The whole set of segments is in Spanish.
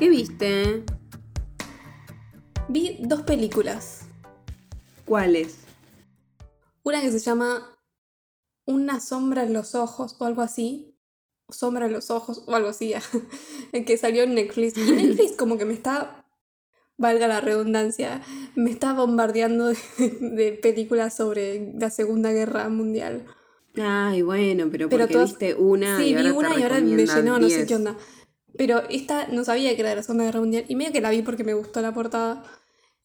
¿Qué viste? Vi dos películas. ¿Cuáles? Una que se llama Una sombra en los ojos o algo así. Sombra en los ojos o algo así. que salió en Netflix. Y Netflix como que me está, valga la redundancia, me está bombardeando de, de películas sobre la Segunda Guerra Mundial. Ay, bueno, pero, Pero porque todas- viste una Sí, y ahora vi una te y ahora me llenó, no sé 10. qué onda. Pero esta no sabía que era de la Segunda Guerra Mundial. Y medio que la vi porque me gustó la portada.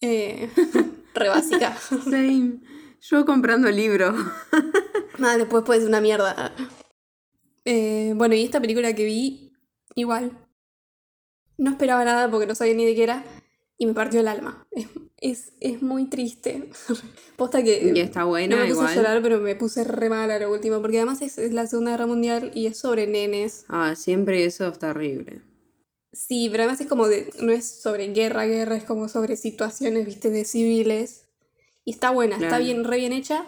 Eh, re básica. Same. Yo comprando el libro. Nada, después puede ser una mierda. Eh, bueno, y esta película que vi, igual. No esperaba nada porque no sabía ni de qué era. Y me partió el alma. Es, es, es muy triste. Posta que. Y está no buena me puse igual. a llorar, pero me puse re mal a lo último. Porque además es, es la Segunda Guerra Mundial y es sobre nenes. Ah, siempre eso está horrible. Sí, pero además es como de. No es sobre guerra, guerra, es como sobre situaciones, viste, de civiles. Y está buena, está bien, re bien hecha.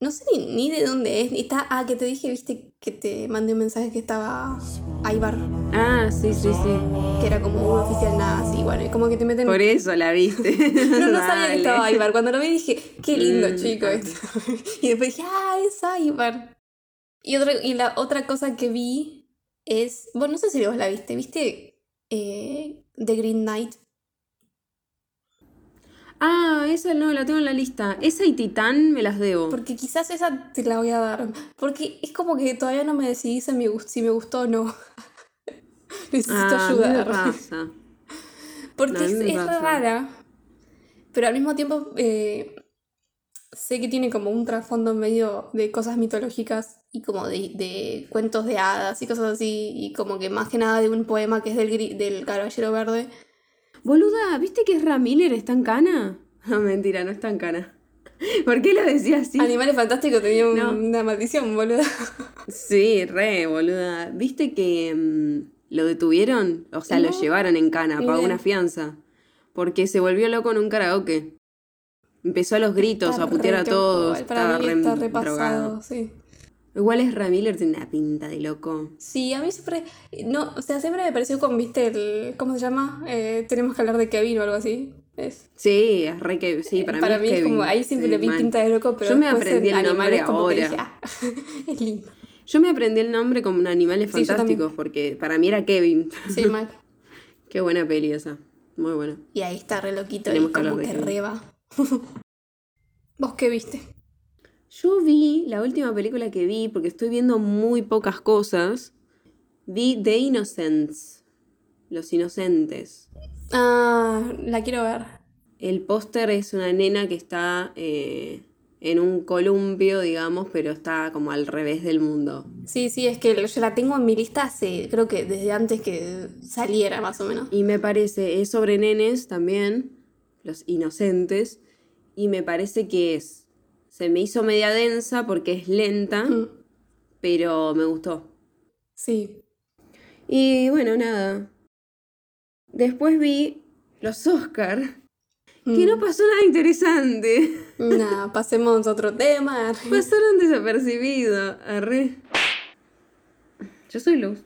No sé ni, ni de dónde es. Está, ah, que te dije, viste, que te mandé un mensaje que estaba Aibar, Ah, sí, sí, sí. que era como un oficial nazi. Bueno, y como que te meten. Por eso la viste. No, no sabía que estaba Aibar. Cuando lo vi dije, qué lindo Mm, chico este. Y después dije, ah, es Aibar. Y, otra, y la otra cosa que vi es. Bueno, no sé si vos la viste. ¿Viste eh, The Green Knight? Ah, esa no, la tengo en la lista. Esa y Titán me las debo. Porque quizás esa te la voy a dar. Porque es como que todavía no me decidí si me, si me gustó o no. Necesito Ah, a mí me ayuda. pasa. Porque No, es, me es pasa. rara. Pero al mismo tiempo eh, sé que tiene como un trasfondo medio de cosas mitológicas y como de, de cuentos de hadas y cosas así. Y como que más que nada de un poema que es del, del Caballero Verde. Boluda, ¿viste que Ezra Miller está en cana? No, mentira, no está en cana. ¿Por qué lo decía así? Animales Fantásticos tenía un- No. una maldición, boludo. Sí, re, boluda. ¿Viste que mm, lo detuvieron? O sea, lo llevaron en cana, pagó una fianza. Porque se volvió loco en un karaoke. Empezó a los gritos, Está a putear a todos. Para Estaba mí re está drogado. repasado, sí. Igual es Miller tiene una pinta de loco. Sí, a mí siempre. No, o sea, siempre me pareció con, viste, el. ¿Cómo se llama? Eh, tenemos que hablar de Kevin o algo así. Es, Sí, es re que. Sí, para, para mí, mí es es como. Ahí siempre Sí, le vi pinta de loco, pero. Yo me aprendí en el nombre que ahora. dije, ah, es lindo. Yo me aprendí el nombre como Animales Sí. Fantásticos porque para mí era Kevin. Sí, mal. Qué buena peli esa. Muy buena. Y ahí está re loquito Tenemos y que como que Kevin. reba. ¿Vos qué viste? Yo vi la última película que vi, porque estoy viendo muy pocas cosas. Vi The Innocents. Los Inocentes. Ah, la quiero ver. El póster es una nena que está eh, en un columpio, digamos, pero está como al revés del mundo. Sí, sí, es que yo la tengo en mi lista hace, creo que desde antes que saliera, más o menos. Y me parece, es sobre nenes también, los inocentes, y me parece que es, se me hizo media densa porque es lenta, Mm, pero me gustó. Sí. Y bueno, nada. Después vi los Oscar, que no pasó nada interesante. Nada, pasemos a otro tema. Pasaron desapercibidos. Arre. Yo soy Luz.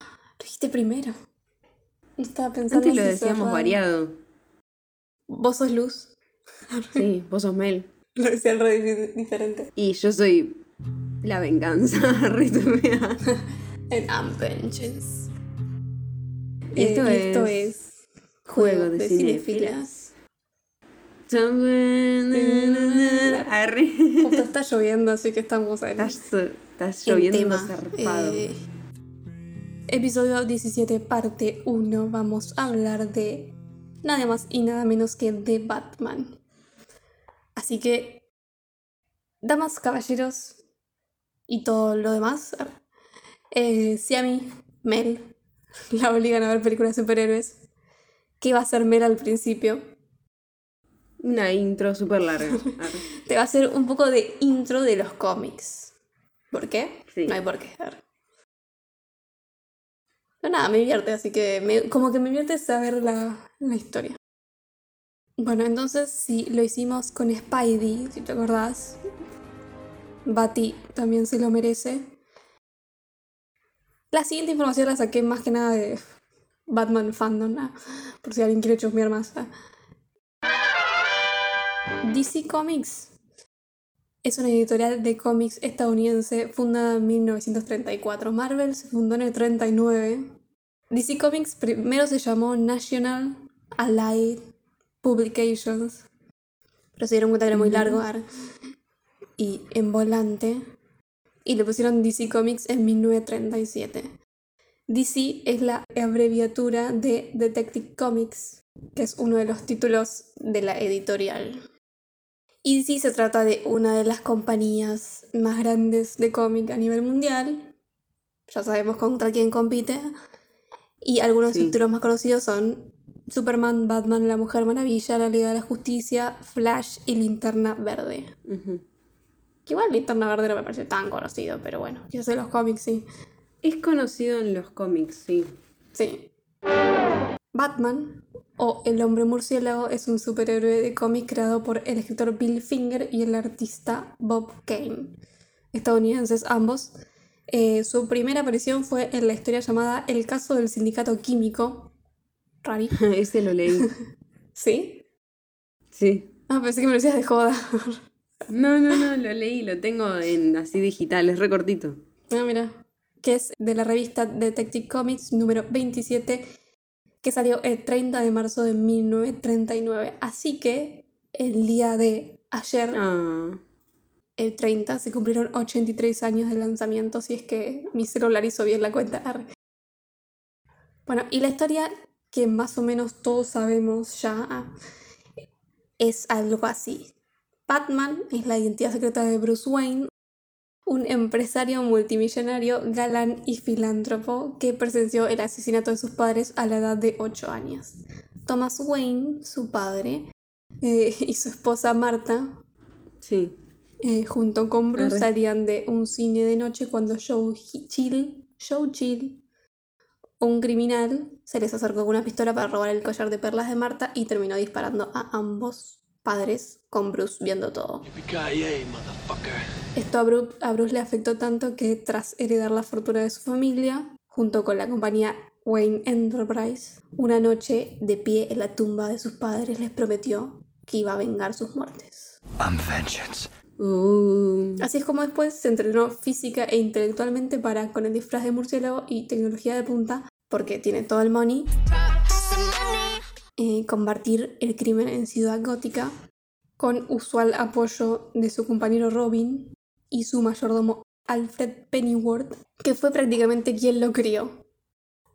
Lo dijiste primero. No Estaba pensando Antes lo decíamos variado. Vos sos luz. Sí, vos sos Mel. Lo decía re di- diferente. Y yo soy la venganza. Vengeance. Y esto Eh, es esto es Juego de cinéfilas. Arre. Justo está lloviendo, así que estamos en, en lloviendo tema. zarpado. Eh, episodio 17, parte 1. Vamos a hablar de nada más y nada menos que de Batman. Así que, damas, caballeros y todo lo demás, eh, si a mí, Mel, la obligan a ver películas de superhéroes, ¿qué va a hacer Mel al principio? Una intro súper larga. Te va a hacer un poco de intro de los cómics. ¿Por qué? Sí. No hay por qué. Pero nada, me divierte, así que me- como que me divierte saber la, la historia. Bueno, entonces sí, lo hicimos con Spidey, si te acordás. Bati también se lo merece. La siguiente información la saqué más que nada de, Batman Fandom, ah, por si alguien quiere chusmear más. ah. DC Comics es una editorial de cómics estadounidense fundada en 1934. Marvel se fundó en el 39. DC Comics primero se llamó National Allied Publications, pero se dieron cuenta que era muy largo ar, y en volante, y le pusieron DC Comics en 1937. DC es la abreviatura de Detective Comics, que es uno de los títulos de la editorial. Y DC se trata de una de las compañías más grandes de cómic a nivel mundial. Ya sabemos contra quién compite. Y algunos Sí. títulos más conocidos son Superman, Batman, La Mujer Maravilla, La Liga de la Justicia, Flash y Linterna Verde. Ujú. Que igual Linterna Verde no me parece tan conocido, pero bueno, yo sé los cómics, sí. Es conocido en los cómics, sí. Sí. Batman, o El Hombre Murciélago, es un superhéroe de cómic creado por el escritor Bill Finger y el artista Bob Kane, estadounidenses ambos. Eh, su primera aparición fue en la historia llamada El caso del sindicato químico. Rari. Ese lo leí. ¿Sí? Sí. Ah, pensé que me lo decías de joda. No, no, no, lo leí, lo tengo en así digital, es recortito. Ah, mira. Que es de la revista Detective Comics número 27, que salió el 30 de marzo de 1939. Así que el día de ayer, Ah, el 30, se cumplieron 83 años de lanzamiento, si es que mi celular hizo bien la cuenta. Bueno, y la historia que más o menos todos sabemos ya es algo así. Batman es la identidad secreta de Bruce Wayne, un empresario multimillonario, galán y filántropo que presenció el asesinato de sus padres a la edad de 8 años. Thomas Wayne, su padre, eh, y su esposa Marta, sí. eh, junto con Bruce, salían de un cine de noche cuando Joe Hi- Chill, Joe Chill, un criminal, se les acercó con una pistola para robar el collar de perlas de Marta y terminó disparando a ambos padres, con Bruce viendo todo. Esto a Bruce, a Bruce le afectó tanto que tras heredar la fortuna de su familia, junto con la compañía Wayne Enterprise, una noche de pie en la tumba de sus padres les prometió que iba a vengar sus muertes. I'm vengeance. Uh, Así es como después se entrenó física e intelectualmente para, con el disfraz de murciélago y tecnología de punta, porque tiene todo el money, eh, combatir el crimen en Ciudad Gótica, con usual apoyo de su compañero Robin y su mayordomo Alfred Pennyworth, que fue prácticamente quien lo crió.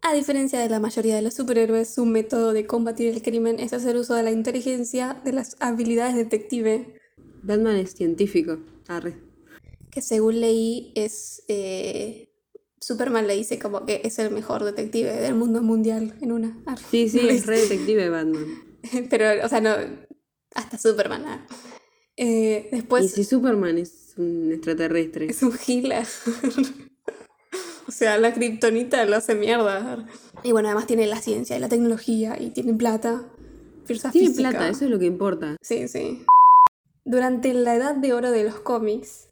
A diferencia de la mayoría de los superhéroes, su método de combatir el crimen es hacer uso de la inteligencia, de las habilidades detective, Batman es científico. Arre. que según leí es... eh, Superman le dice como que es el mejor detective del mundo mundial en una. Ah, Sí, sí, es re detective Batman. Pero, o sea, no... Hasta Superman. ah. Eh, y después si Superman es un extraterrestre. es un gila. o sea, la kriptonita lo hace mierda. Y bueno, además tiene la ciencia y la tecnología y tiene plata. Tiene física. plata, eso es lo que importa. Sí, sí. Durante la edad de oro de los cómics,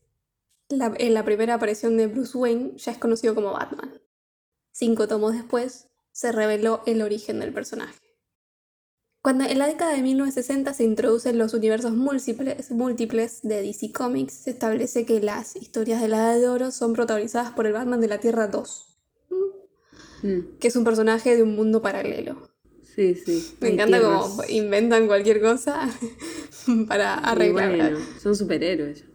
la- en la primera aparición de Bruce Wayne ya es conocido como Batman. Cinco tomos después, se reveló el origen del personaje. Cuando en la década de 1960 se introducen los universos múltiples, múltiples de DC Comics, se establece que las historias de la Edad de Oro son protagonizadas por el Batman de la Tierra 2, Mm, que es un personaje de un mundo paralelo. Sí, sí. Me encanta cómo inventan cualquier cosa para Y arreglar. bueno, son superhéroes.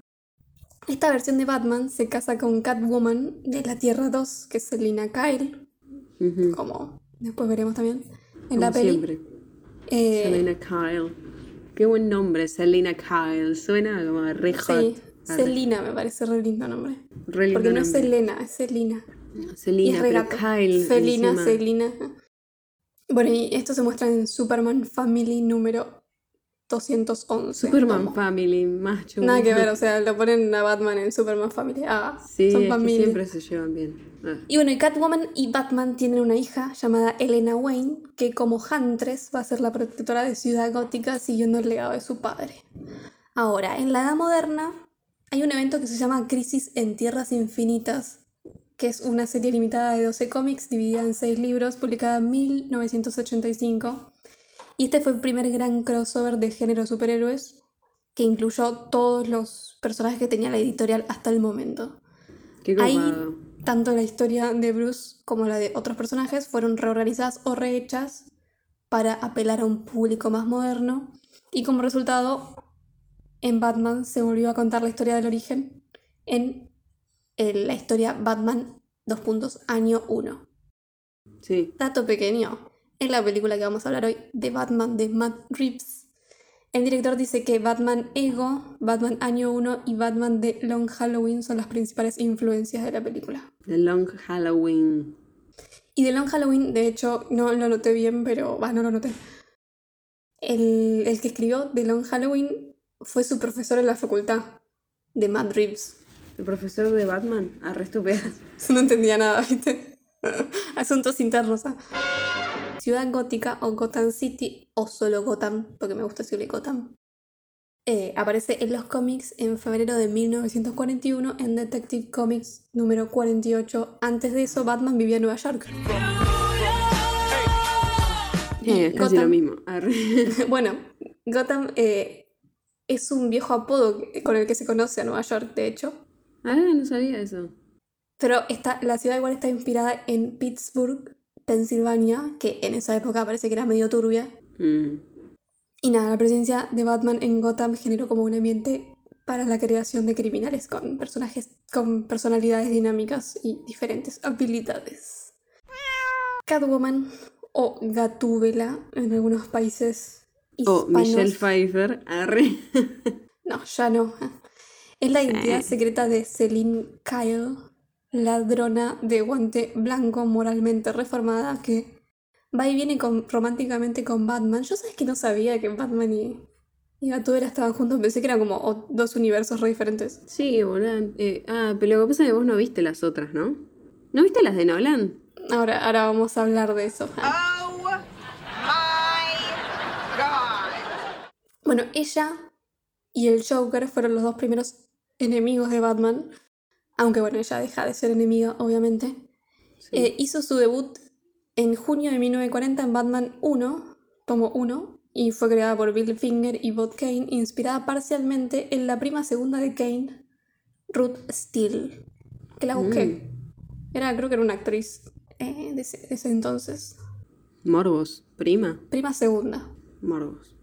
Esta versión de Batman se casa con Catwoman de la Tierra 2, que es Selina Kyle, como después veremos también en como la peli. siempre. Eh, Selena Kyle. Qué buen nombre, Selena Kyle. Suena como re hot. sí. Selina me parece re lindo nombre. Re lindo Porque no es. Selena, es Selina. Y es re pero gato. Kyle. Encima. Selina. Bueno, y esto se muestra en Superman Family número 211. Superman Family, macho. Nada que ver, o sea, lo ponen a Batman en Superman Family. Ah, Sí, son es que siempre se llevan bien. Ah, Y bueno, y Catwoman y Batman tienen una hija llamada Elena Wayne, que como Huntress va a ser la protectora de Ciudad Gótica siguiendo el legado de su padre. Ahora, en la Edad Moderna hay un evento que se llama Crisis en Tierras Infinitas, que es una serie limitada de 12 cómics dividida en 6 libros, publicada en 1985. Y este fue el primer gran crossover de género superhéroes que incluyó todos los personajes que tenía la editorial hasta el momento. Qué Ahí, tanto la historia de Bruce como la de otros personajes fueron reorganizadas o rehechas para apelar a un público más moderno. Y como resultado, en Batman se volvió a contar la historia del origen en la historia Batman 2 puntos año 1. Sí. Dato pequeño, en la película que vamos a hablar hoy de Batman de Matt Reeves, el director dice que Batman Ego, Batman Año 1 y Batman de Long Halloween son las principales influencias de la película. The Long Halloween. Y de Long Halloween, de hecho, no lo noté bien, pero. Va, no lo noté. El, el que escribió The Long Halloween fue su profesor en la facultad de Matt Reeves. El profesor de Batman. Arre estúpida. No entendía nada, ¿viste? Asuntos internos. ¿ah? Ciudad Gótica o Gotham City o solo Gotham, porque me gusta decirle Gotham. eh, aparece en los cómics en febrero de 1941 en Detective Comics número 48. Antes de eso, Batman vivía en Nueva York. Eh, es casi Gotham. lo mismo. Bueno, Gotham eh, es un viejo apodo con el que se conoce a Nueva York, de hecho. Ah, no sabía eso. Pero está, la ciudad igual está inspirada en Pittsburgh, Pensilvania, que en esa época parece que era medio turbia. Mm. Y nada, la presencia de Batman en Gotham generó como un ambiente para la creación de criminales con personajes con personalidades dinámicas y diferentes habilidades. Catwoman o Gatúbela en algunos países O. Michelle Pfeiffer. Arre. No, ya no. Es la identidad secreta de Celine Kyle, ladrona de guante blanco moralmente reformada que va y viene con- románticamente con Batman. Yo sabes que no sabía que Batman y, y Gatúbela estaban juntos. Pensé que eran como dos universos re diferentes. Sí, boludo. Eh, ah, pero lo que pasa es que vos no viste las otras, ¿no? ¿No viste las de Nolan? Ahora, ahora vamos a hablar de eso. Oh my god. Bueno, ella y el Joker fueron los dos primeros enemigos de Batman. Aunque bueno, ella deja de ser enemiga, obviamente. Eh, hizo su debut en junio de 1940 en Batman 1, tomo 1, y fue creada por Bill Finger y Bob Kane, inspirada parcialmente en la prima segunda de Kane, Ruth Steele, que la busqué. Era, creo que era una actriz eh, de, ese, de ese entonces. Morbos. Prima. Prima segunda. Morbos.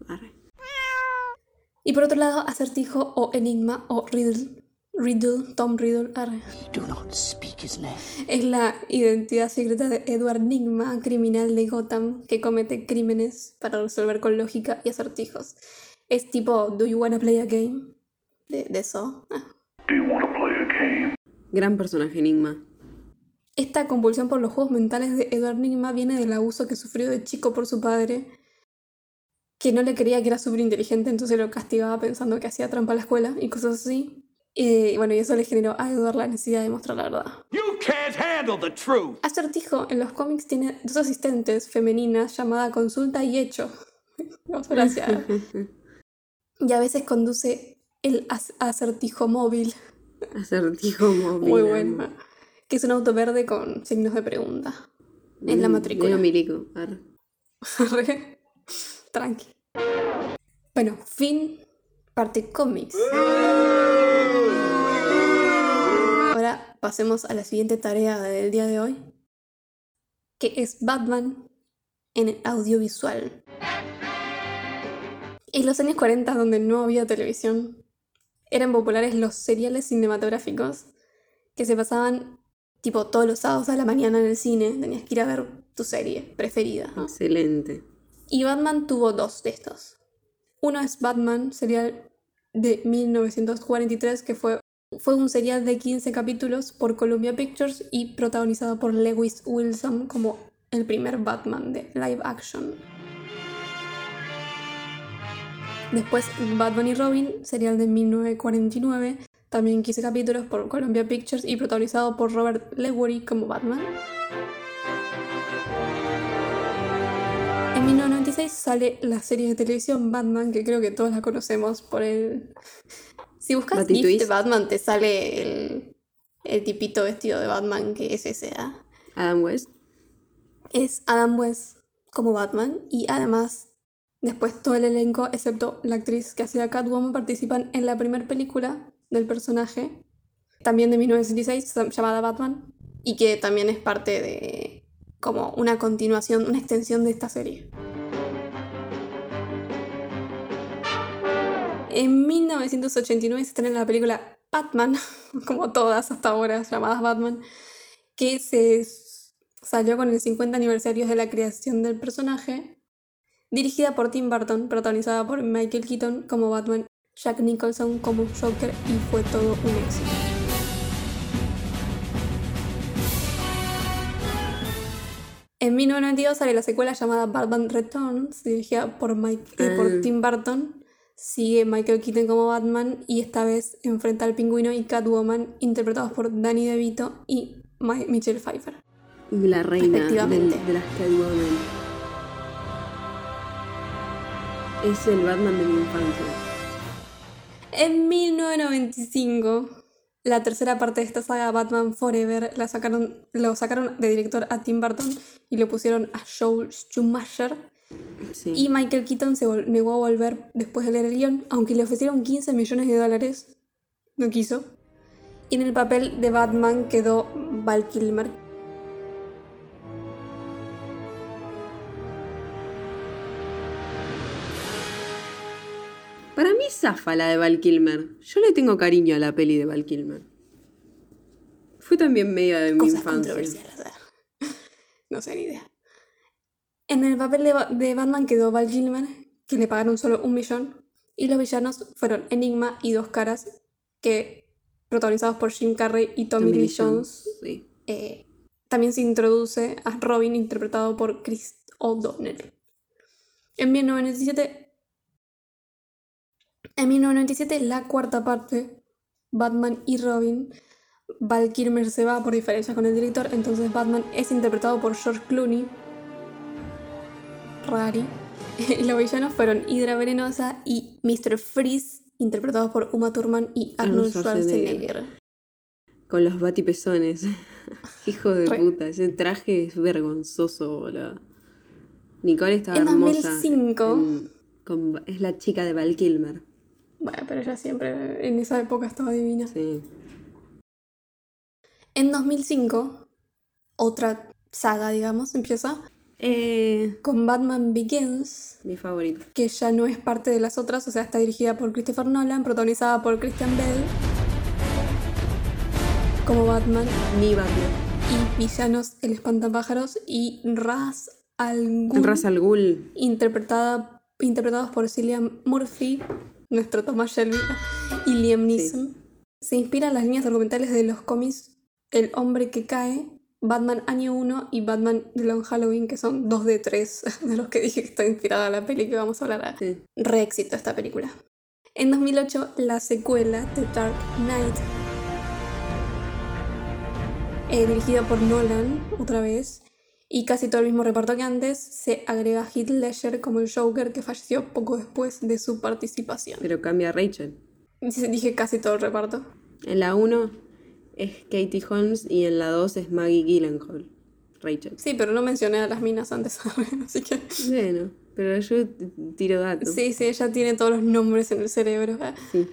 Y por otro lado, Acertijo o Enigma o Riddle. Riddle, Tom Riddle, arre. Do not speak his name. Es la identidad secreta de Edward Nigma, criminal de Gotham, que comete crímenes para resolver con lógica y acertijos. Es tipo, ¿Do you wanna play a game? De, de eso. Ah. Gran personaje enigma. Esta compulsión por los juegos mentales de Edward Nigma viene del abuso que sufrió de chico por su padre, que no le creía que era súper inteligente, entonces lo castigaba pensando que hacía trampa a la escuela y cosas así. Y bueno, y eso le generó a Edward la necesidad de mostrar la verdad. You can't handle the truth. Acertijo en los cómics tiene dos asistentes femeninas llamada Consulta y Hecho. Vamos gracias. Y a veces conduce el acertijo móvil, Acertijo móvil. muy bueno, que es un auto verde con signos de pregunta en la matrícula. medio milico. Arre. Re- Tranqui. Bueno, fin, parte cómics. Ahora pasemos a la siguiente tarea del día de hoy, que es Batman en el audiovisual. En los años 40, donde no había televisión, eran populares los seriales cinematográficos que se pasaban tipo todos los sábados a la mañana en el cine. Tenías que ir a ver tu serie preferida. ¿no? Excelente. Y Batman tuvo dos de estos. Uno es Batman, serial de 1943, que fue, fue un serial de 15 capítulos por Columbia Pictures y protagonizado por Lewis Wilson como el primer Batman de live action. Después Batman y Robin, serial de 1949, también 15 capítulos por Columbia Pictures y protagonizado por Robert Lewery como Batman. En 1996 sale la serie de televisión Batman, que creo que todos la conocemos por el... Si buscas GIF de. Batman te sale el, el tipito vestido de Batman que es ese. ¿ah? Adam West. Es Adam West como Batman y además después todo el elenco, excepto la actriz que hacía Catwoman, participan en la primera película del personaje, también de 1966, llamada Batman, y que también es parte de como una continuación, una extensión de esta serie. En 1989 se estrena la película Batman, como todas hasta ahora llamadas Batman, que se salió con el 50 aniversario de la creación del personaje, dirigida por Tim Burton, protagonizada por Michael Keaton como Batman, Jack Nicholson como Joker y fue todo un éxito. En 1992 sale la secuela llamada Batman Returns, dirigida por, Mike, eh, por Ah. Tim Burton. Sigue Michael Keaton como Batman y esta vez enfrenta al pingüino y Catwoman, interpretados por Danny DeVito y Michelle Pfeiffer. La reina Efectivamente. de las Catwoman. Es el Batman de mi infancia. En 1995, la tercera parte de esta saga, Batman Forever, la sacaron, lo sacaron de director a Tim Burton y lo pusieron a Joel Schumacher. Sí. Y Michael Keaton se negó a volver después de leer el guion, aunque le ofrecieron 15 millones de dólares. No quiso. Y en el papel de Batman quedó Val Kilmer. Para mí zafa la de Val Kilmer. Yo le tengo cariño a la peli de Val Kilmer. Fue también media de mi Cosas infancia. ¿eh? No sé ni idea. En el papel de, Ba- de Batman quedó Val Kilmer, que le pagaron solo un millón. Y los villanos fueron Enigma y Dos Caras, que protagonizados por Jim Carrey y Tommy, Tommy Lee Jones. Jones, sí. Eh, también se introduce a Robin, interpretado por Chris O'Donnell. En 1997, en 1997, la cuarta parte, Batman y Robin, Val Kilmer se va por diferencias con el director, entonces Batman es interpretado por George Clooney. Rari. Los villanos fueron Hydra Venenosa y Mr. Freeze, interpretados por Uma Thurman y Arnold Schwarzenegger. Schwarzenegger. Con los batipezones. Hijo de Re. puta. Ese traje es vergonzoso, boludo. Nicole estaba En hermosa. 2005. en- con- es la chica de Val Kilmer. Bueno, pero ella siempre en esa época estaba divina. Sí. En 2005, otra saga, digamos, empieza Eh, con Batman Begins, mi favorito. que ya no es parte de las otras, o sea, está dirigida por Christopher Nolan, protagonizada por Christian Bale como Batman Mi Batman. y villanos El Espantapájaros y Raz Al Ghul, Ra's al Ghul. interpretada, interpretados por Cillian Murphy, nuestro Thomas Shelby, y Liam Neeson. Se inspira en las líneas argumentales de los cómics El hombre que cae, Batman Año 1 y Batman The Long Halloween, que son dos de tres de los que dije que está inspirada la peli que vamos a hablar. ahora. Sí. Re éxito esta película. En 2008, la secuela The Dark Knight, eh, dirigida por Nolan, otra vez, y casi todo el mismo reparto que antes, se agrega a Heath Ledger como el Joker que falleció poco después de su participación. Pero cambia a Rachel. Dije casi todo el reparto. En la 1 es Katie Holmes y en la 2 es Maggie Gyllenhaal. Rachel. Sí, pero no mencioné a las minas antes, así que... Bueno, pero yo tiro datos. Sí, sí, ella tiene todos los nombres en el cerebro. Sí.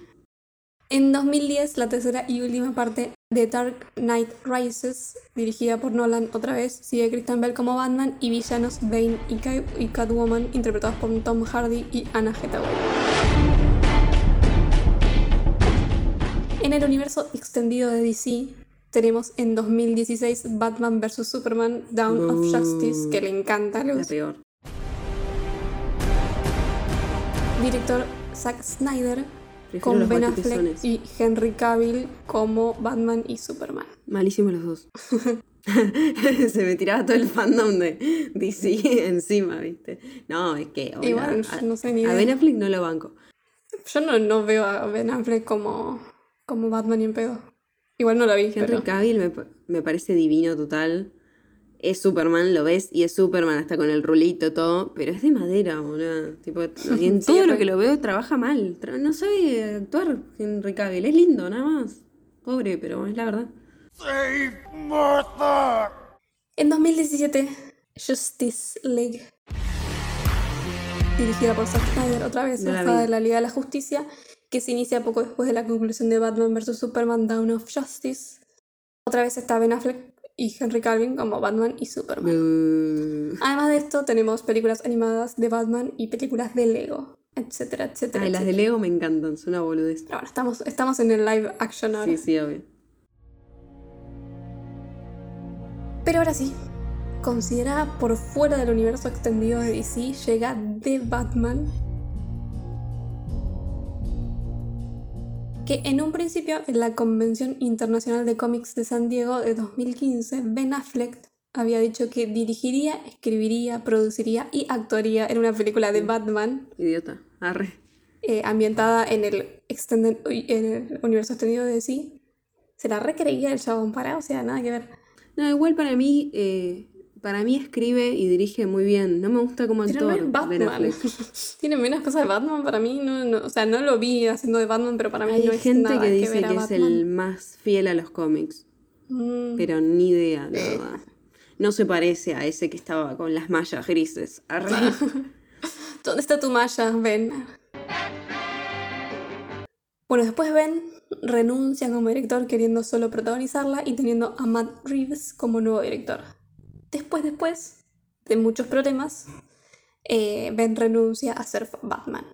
En 2010, la tercera y última parte de Dark Knight Rises, dirigida por Nolan otra vez, sigue Christian Bell como Batman y villanos Bane y, Ca- y Catwoman, interpretados por Tom Hardy y Anna Hathaway. En el universo extendido de DC, tenemos en 2016 Batman vs. Superman Dawn of Justice, que le encanta a Luz. peor. Director Zack Snyder, Prefiero con Ben Affleck y Henry Cavill como Batman y Superman. Malísimos los dos. Se me tiraba todo el fandom de DC encima, ¿viste? No, es que. hola, Igual, a, no sé ni a. Ben Affleck no lo banco. Yo no, no veo a Ben Affleck como, como Batman ni en pedo. Igual no la vi, Henry pero... Cavill me, me parece divino total. Es Superman, lo ves, y es Superman hasta con el rulito, todo, pero es de madera, boludo. Tipo, y en todo lo que lo veo trabaja mal. Tra- no sabe actuar Henry Cavill, es lindo, nada más. Pobre, pero es la verdad. Save Martha! En 2017, Justice League. Dirigida por Zack Snyder, otra vez, No la en la Liga de la Justicia, que se inicia poco después de la conclusión de Batman vs. Superman Dawn of Justice. Otra vez está Ben Affleck y Henry Calvin como Batman y Superman. Uh, Además de esto, tenemos películas animadas de Batman y películas de Lego, etcétera, etcétera. ay, las de. Lego me encantan, son una boludez. Pero bueno, estamos, estamos en el live action ahora. Sí, sí, obvio. Pero ahora sí, considerada por fuera del universo extendido de DC, llega The Batman. Que en un principio, en la Convención Internacional de Cómics de San Diego de 2015, Ben Affleck había dicho que dirigiría, escribiría, produciría y actuaría en una película de Batman Idiota. Arre. eh, ambientada en el, extended- en el universo extendido de DC. Se la recreía el chabón para, o sea, nada que ver. No, igual para mí, eh, para mí escribe y dirige muy bien. No me gusta como actor. Batman. Tiene menos cosas de Batman para mí. No, no, o sea, no lo vi haciendo de Batman, pero para mí Hay no es gente nada que dice ver a que es el más fiel a los cómics, Mm, pero ni idea, la verdad. No se parece a ese que estaba con las mallas grises. ¿Dónde está tu malla, Ben? Bueno, después Ben renuncia como director queriendo solo protagonizarla y teniendo a Matt Reeves como nuevo director. Después, después de muchos problemas, eh, Ben renuncia a ser Batman.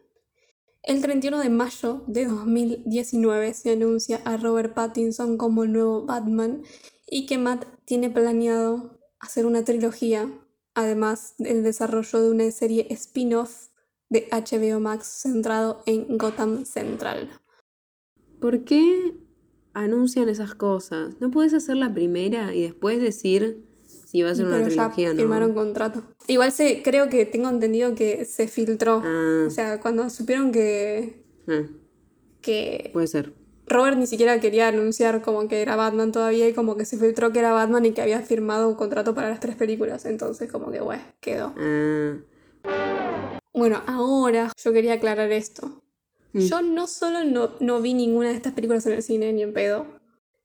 El 31 de mayo de 2019 se anuncia a Robert Pattinson como el nuevo Batman y que Matt tiene planeado hacer una trilogía, además del desarrollo de una serie spin-off de HBO Max centrado en Gotham Central. ¿Por qué anuncian esas cosas? ¿No puedes hacer la primera y después decir si va a ser una Pero trilogía o no? firmaron contrato. Igual se, creo que tengo entendido que se filtró. Ah, O sea, cuando supieron que, ah, que puede ser. Robert ni siquiera quería anunciar como que era Batman todavía y como que se filtró que era Batman y que había firmado un contrato para las tres películas. Entonces como que, bueno, quedó. Ah, Bueno, ahora yo quería aclarar esto. Mm. Yo no solo no, no vi ninguna de estas películas en el cine ni en pedo,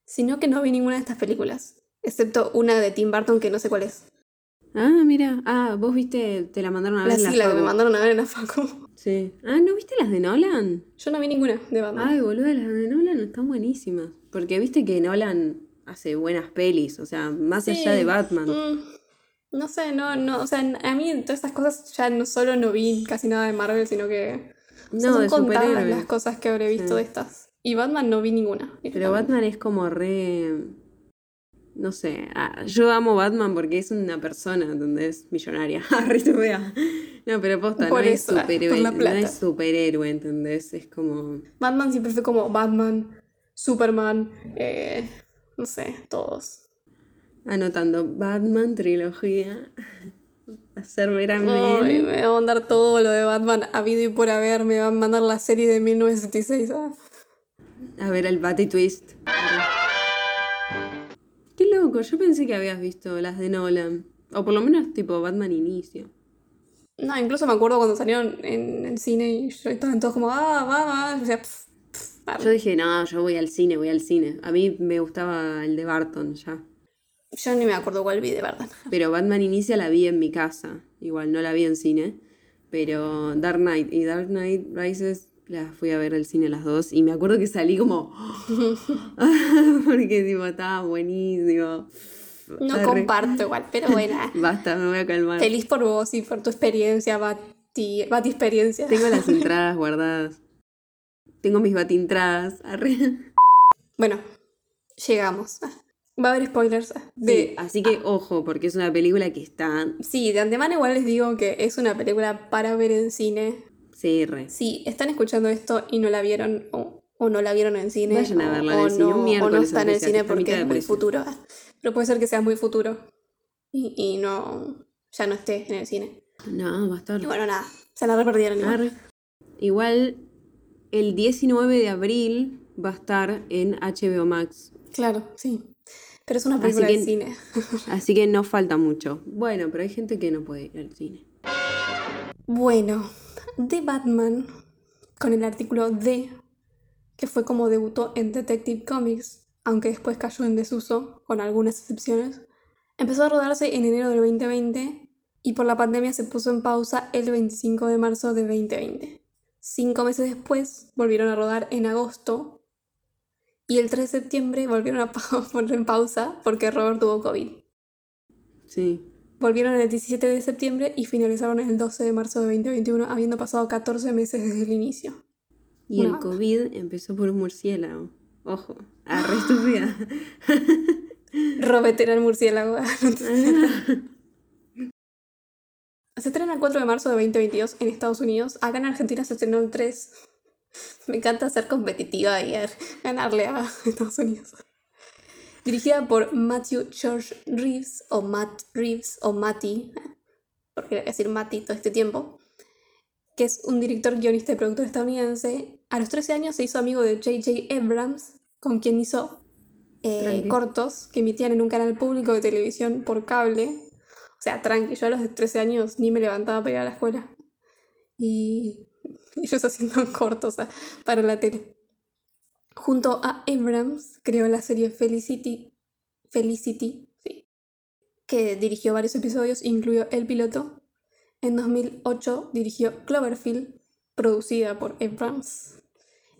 sino que no vi ninguna de estas películas. Excepto una de Tim Burton que no sé cuál es. ah, mira. Ah, vos viste, te la mandaron a La ver en sí, la que me mandaron a ver en la facu. Sí. Ah, ¿no viste las de Nolan? Yo no vi ninguna de Batman. Ay, boludo, las de Nolan están buenísimas. Porque viste que Nolan hace buenas pelis, o sea, más allá de Batman. Mm, no sé, no, no, o sea, a mí en todas estas cosas ya no solo no vi casi nada de Marvel, sino que o sea, No, son de contadas las cosas que habré visto Sí. de estas. Y Batman no vi ninguna. Pero Batman es como re. No sé. ah, yo amo Batman porque es una persona, ¿entendés? Millonaria. No, pero posta, Por no es eso, superhéroe. No es superhéroe, ¿entendés? Es como. Batman siempre fue como Batman, Superman, eh, no sé, todos. Anotando Batman trilogía. Hacer ver a Men. me va a mandar todo lo de Batman habido y por haber, me va a mandar la serie de 1976. ah. A ver el Batty Twist. Loco, yo pensé que habías visto las de Nolan. O por lo menos tipo Batman Inicio. No, incluso me acuerdo cuando salieron en el cine y yo estaban todos como, ah, o sea, pf, pf, arre. Yo dije, no, yo voy al cine, voy al cine. A mí me gustaba el de Barton ya. Yo ni me acuerdo cuál vi de verdad. Pero Batman Inicia la vi en mi casa. Igual no la vi en cine. Pero Dark Knight y Dark Knight Rises las fui a ver al cine las dos. Y me acuerdo que salí como. Porque tipo, estaba buenísimo. No Arre. comparto igual, pero bueno. Basta, me voy a calmar. Feliz por vos y por tu experiencia, Bati, Bati experiencia. Tengo las entradas guardadas. Tengo mis batintradas. Arre. Bueno, llegamos. Va a haber spoilers. De, Sí, así que ojo, porque es una película que está. Sí, de antemano igual les digo que es una película para ver en cine. Sí, re. Si están escuchando esto y no la vieron o, o no la vieron en cine, Vayan a o- verla en o, el cine un no, o no miércoles, está en el cine porque es muy precio. futuro. Pero puede ser que sea muy futuro y, y no ya no esté en el cine. No, va a estar. Y bueno, nada, se la reperdieron igual. Igual, el 19 de abril va a estar en HBO Max. Claro, sí. Pero es una Así película que- de cine. Así que no falta mucho. Bueno, pero hay gente que no puede ir al cine. Bueno, de Batman, con el artículo D, que fue como debutó en Detective Comics, aunque después cayó en desuso, con algunas excepciones. Empezó a rodarse en enero del 2020 y por la pandemia se puso en pausa el 25 de marzo de 2020. Cinco meses después volvieron a rodar en agosto y el 3 de septiembre volvieron a poner en pausa porque Robert tuvo COVID. Sí. Volvieron el 17 de septiembre y finalizaron el 12 de marzo de 2021, habiendo pasado 14 meses desde el inicio. Y Una el banda. COVID empezó por un murciélago. Ojo. Ah, re estúpida. Robert era el murciélago. se estrena el 4 de marzo de 2022 en Estados Unidos. Acá en Argentina se estrenó el 3. Me encanta ser competitiva y ganarle a Estados Unidos. Dirigida por Matthew George Reeves, o Matt Reeves, o Matty, porque voy a decir Matty todo este tiempo, que es un director, guionista y productor estadounidense. A los 13 años se hizo amigo de J.J. Abrams, con quien hizo eh, cortos que emitían en un canal público de televisión por cable. O sea, tranqui, yo a los 13 años ni me levantaba para ir a la escuela. Y ellos haciendo cortos para la tele. Junto a Abrams creó la serie Felicity, Felicity sí, que dirigió varios episodios, incluyó el piloto. En 2008 dirigió Cloverfield, producida por Abrams.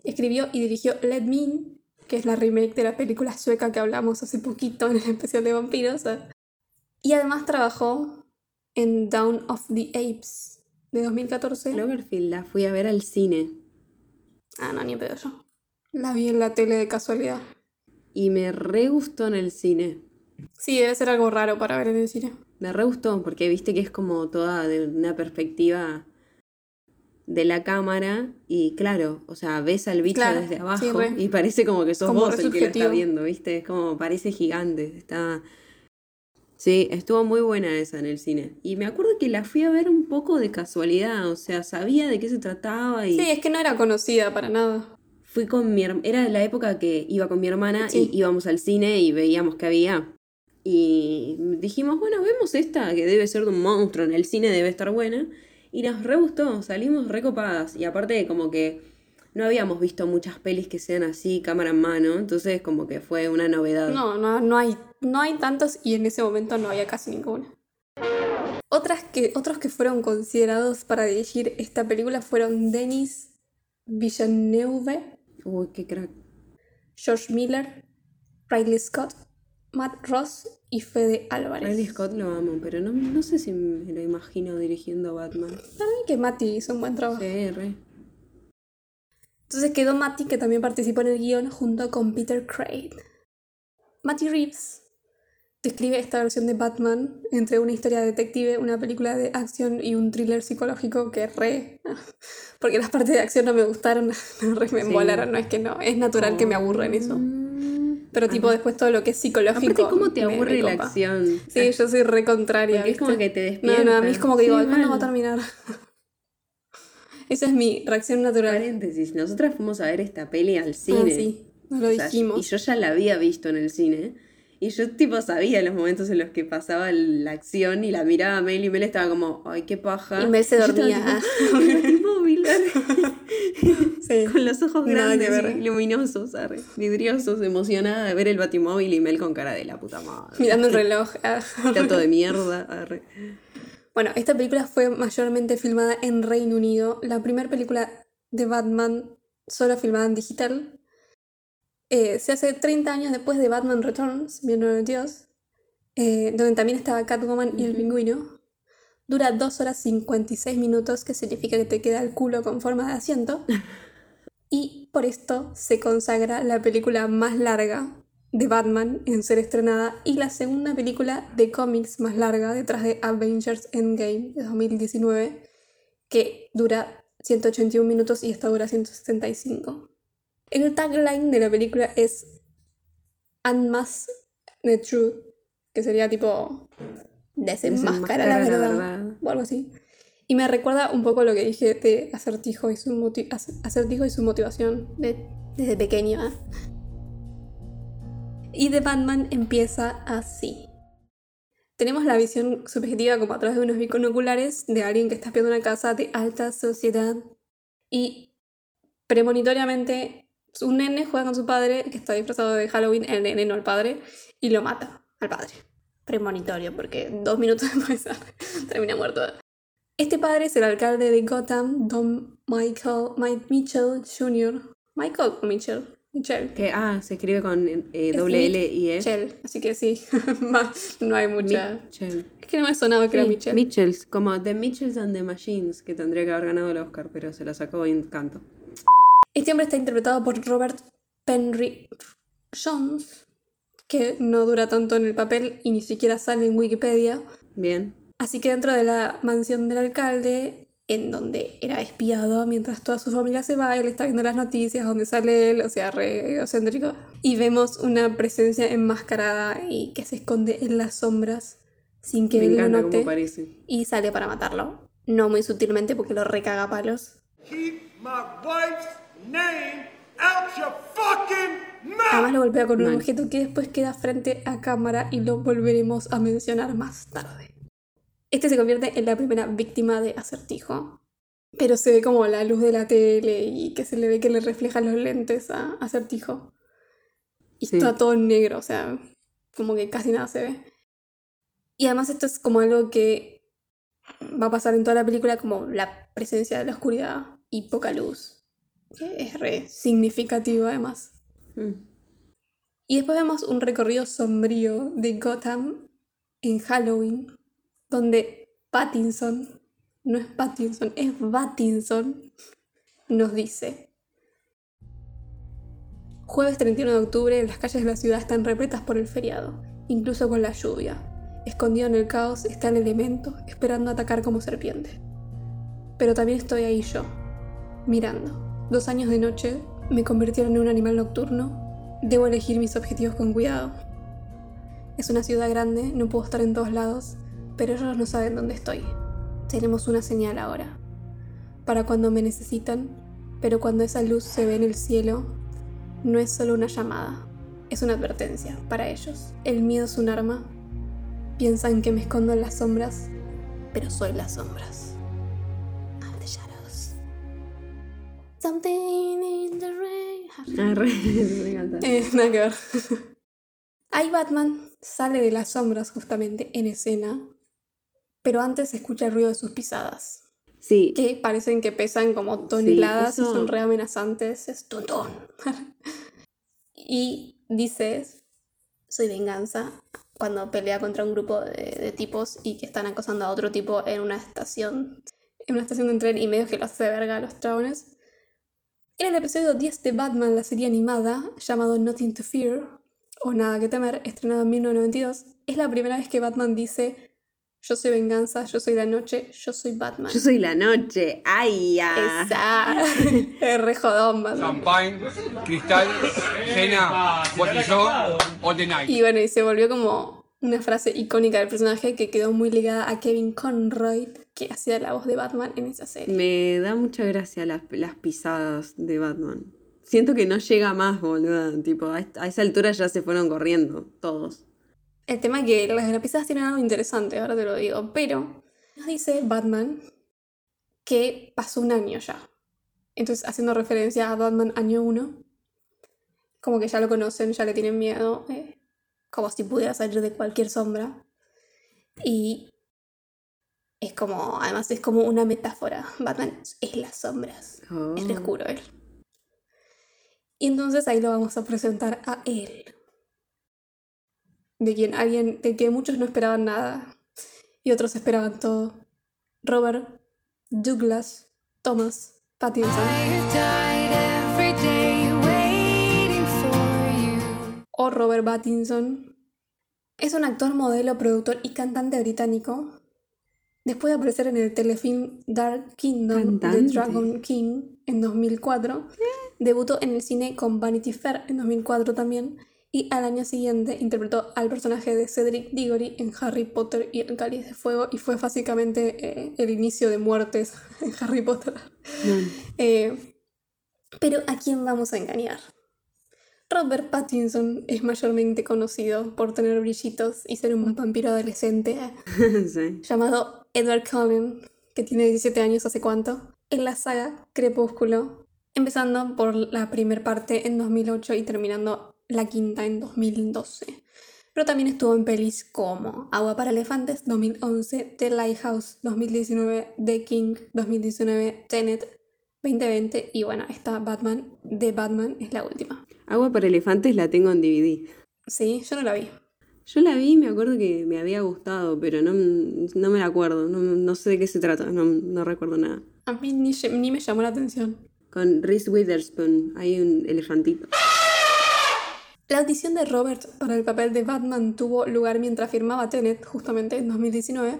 Escribió y dirigió Let Me In, que es la remake de la película sueca que hablamos hace poquito en el especial de vampiros. Y además trabajó en Dawn of the Apes de 2014. Cloverfield la fui a ver al cine. Ah, no, ni pedo yo. La vi en la tele de casualidad. Y me re gustó en el cine. Sí, debe ser algo raro para ver en el cine. Me re gustó porque viste que es como toda de una perspectiva de la cámara y claro, o sea, ves al bicho Claro, desde abajo y parece como que sos Como vos el que lo está viendo, viste, es como parece gigante, está... Sí, estuvo muy buena esa en el cine. Y me acuerdo que la fui a ver un poco de casualidad, o sea, sabía de qué se trataba y Sí, es que no era conocida para nada. Fui con mi hermana, era la época que iba con mi hermana Sí. y íbamos al cine y veíamos que había. Y dijimos, bueno, vemos esta que debe ser de un monstruo, en el cine debe estar buena. Y nos re gustó, salimos recopadas. Y aparte como que no habíamos visto muchas pelis que sean así, cámara en mano, entonces como que fue una novedad. No, no, no hay, no hay tantos y en ese momento no había casi ninguno. Otras que, otros que fueron considerados para dirigir esta película fueron Denis Villeneuve, Uy, qué crack. George Miller, Riley Scott, Matt Ross y Fede Álvarez. Riley Scott lo amo, pero no, no sé si me lo imagino dirigiendo Batman. Para mí que Mati hizo un buen trabajo. Sí, re. Entonces quedó Matty, que también participó en el guion junto con Peter Craig. Matty Reeves describe esta versión de Batman entre una historia de detective, una película de acción y un thriller psicológico que re... Porque las partes de acción no me gustaron, re me Sí. embolaron, no es que no, es natural que me aburren eso. Mm. Pero tipo después todo lo que es psicológico... Aparte, ¿cómo te me- me aburre la acción? Sí, yo soy re contraria. Porque es como que te No, despierta. no, a mí es como que digo, Sí, "Ay, ¿cuándo va a terminar? Esa es mi reacción natural. Paréntesis, nosotras fuimos a ver esta peli al Ah, cine. sí, nos lo O sea, dijimos. y yo ya la había visto en el cine. Y yo tipo sabía los momentos en los que pasaba la acción y la miraba a Mel y Mel estaba como, ay, qué paja. Y Mel se dormía. tipo. Sí. con los ojos grandes y luminosos, arre, vidriosos, emocionada de ver el batimóvil y Mel con cara de la puta madre. Mirando el reloj. ah. Tanto de mierda. arre. Bueno, esta película fue mayormente filmada en Reino Unido. La primera película de Batman solo filmada en digital. Eh, se hace 30 años después de Batman Returns, 1992, eh, donde también estaba Catwoman y el pingüino. Dura 2 horas 56 minutos, que significa que te queda el culo con forma de asiento. Y por esto se consagra la película más larga de Batman en ser estrenada y la segunda película de cómics más larga detrás de Avengers Endgame de 2019, que dura 181 minutos y esta dura 175. El tagline de la película es Unmask the Truth, que sería tipo desenmascara la verdad, verdad. o algo así. Y me recuerda un poco lo que dije de Acertijo y su, moti- Ac- Acertijo y su motivación de- desde pequeño. ¿eh? Y The Batman empieza así. Tenemos la visión subjetiva como a través de unos binoculares de alguien que está espiando una casa de alta sociedad y premonitoriamente un nene juega con su padre que está disfrazado de Halloween, el nene no el padre, y lo mata al padre. Premonitorio, porque dos minutos después termina muerto. Este padre es el alcalde de Gotham, Don Michael Mike Mitchell Jr. Michael o Mitchell. Mitchell. Que, ah, se escribe con eh, doble L y E. Mitchell, así que sí, no hay mucha... Mitchell. Es que no me sonaba que era Sí, Mitchell. Mitchells, como The Mitchells and the Machines, que tendría que haber ganado el Oscar, pero se la sacó Encanto. Este hombre está interpretado por Robert Penry Jones, que no dura tanto en el papel y ni siquiera sale en Wikipedia. Bien. Así que dentro de la mansión del alcalde, en donde era espiado mientras toda su familia se va, él está viendo las noticias donde sale él, o sea, re egocéntrico. Y vemos una presencia enmascarada y que se esconde en las sombras sin que Me él lo note cómo parece. y sale para matarlo. No muy sutilmente porque lo recaga a palos. Keep my wife's name out your fucking mouth! Además lo golpea con un objeto que después queda frente a cámara y lo volveremos a mencionar más tarde. Este se convierte en la primera víctima de acertijo. Pero se ve como la luz de la tele y que se le ve que le reflejan los lentes a acertijo. Y Sí. está todo en negro, o sea, como que casi nada se ve. Y además esto es como algo que va a pasar en toda la película, como la presencia de la oscuridad y poca luz. Que es re significativo además. Mm. Y después vemos un recorrido sombrío de Gotham en Halloween, donde Pattinson, no es Pattinson, es Pattinson, nos dice. Jueves 31 de octubre, las calles de la ciudad están repletas por el feriado, incluso con la lluvia. Escondido en el caos está el elemento, esperando atacar como serpiente. Pero también estoy ahí yo, mirando. Dos años de noche me convirtieron en un animal nocturno Debo elegir mis objetivos con cuidado. Es una ciudad grande, no puedo estar en todos lados, pero ellos no saben dónde estoy. Tenemos una señal ahora. Para cuando me necesitan, pero cuando esa luz se ve en el cielo, no es solo una llamada, es una advertencia para ellos. El miedo es un arma. Piensan que me escondo en las sombras, pero soy las sombras. Something in the rain. Ah, re- me encanta. Eh, nada que ver. Ahí Batman sale de las sombras justamente en escena, pero antes se escucha el ruido de sus pisadas, Sí, que parecen que pesan como toneladas y eso- son re amenazantes. Es tontón. y dice, soy venganza, cuando pelea contra un grupo de, de tipos y que están acosando a otro tipo en una estación, en una estación de tren y medio que lo hace verga a los chabones. En el episodio 10 de Batman, la serie animada, llamado Nothing to Fear, o Nada que temer, estrenado en 1992, es la primera vez que Batman dice, yo soy venganza, yo soy la noche, yo soy Batman. yo soy la noche. ¡Ay, ya! Esa. es re jodón, Batman. Champagne, cristal, cena, botellón, all the night. Y bueno, y se volvió como una frase icónica del personaje que quedó muy ligada a Kevin Conroy, que hacía la voz de Batman en esa serie. Me da mucha gracia las, las pisadas de Batman. Siento que no llega más, boluda. Tipo, a, esa altura ya se fueron corriendo todos. El tema es que las grapizadas tienen algo interesante, ahora te lo digo, pero nos dice Batman que pasó un año ya. Entonces, haciendo referencia a Batman año 1, como que ya lo conocen, ya le tienen miedo, eh, como si pudiera salir de cualquier sombra. Y es como, además es como una metáfora. Batman es las sombras. Oh. Es re oscuro él. Y entonces ahí lo vamos a presentar a él. De quien alguien, de que muchos no esperaban nada y otros esperaban todo. Robert, Douglas, Thomas, Pattinson. O Robert Pattinson. Es un actor, modelo, productor y cantante británico. Después de aparecer en el telefilm Dark Kingdom de. Dragon King en 2004, debutó en el cine con Vanity Fair en 2004 también, y al año siguiente interpretó al personaje de Cedric Diggory en Harry Potter y el Cáliz de Fuego, y fue básicamente eh, el inicio de muertes en Harry Potter. Eh, pero ¿a quién vamos a engañar? Robert Pattinson es mayormente conocido por tener brillitos y ser un vampiro adolescente sí. llamado Edward Cullen, que tiene 17 años hace cuánto, en la saga Crepúsculo, empezando por la primera parte en 2008 y terminando la quinta en 2012. Pero también estuvo en pelis como Agua para Elefantes 2011, The Lighthouse 2019, The King 2019, Tenet 2020 y bueno, esta Batman de Batman es la última. Agua para elefantes la tengo en DVD. Sí, yo no la vi. Yo la vi y me acuerdo que me había gustado, pero no, no me la acuerdo. No, no sé de qué se trata, no, no recuerdo nada. A mí ni, ni me llamó la atención. Con Reese Witherspoon, hay un elefantito. La audición de Robert para el papel de Batman tuvo lugar mientras firmaba Tenet, justamente en 2019,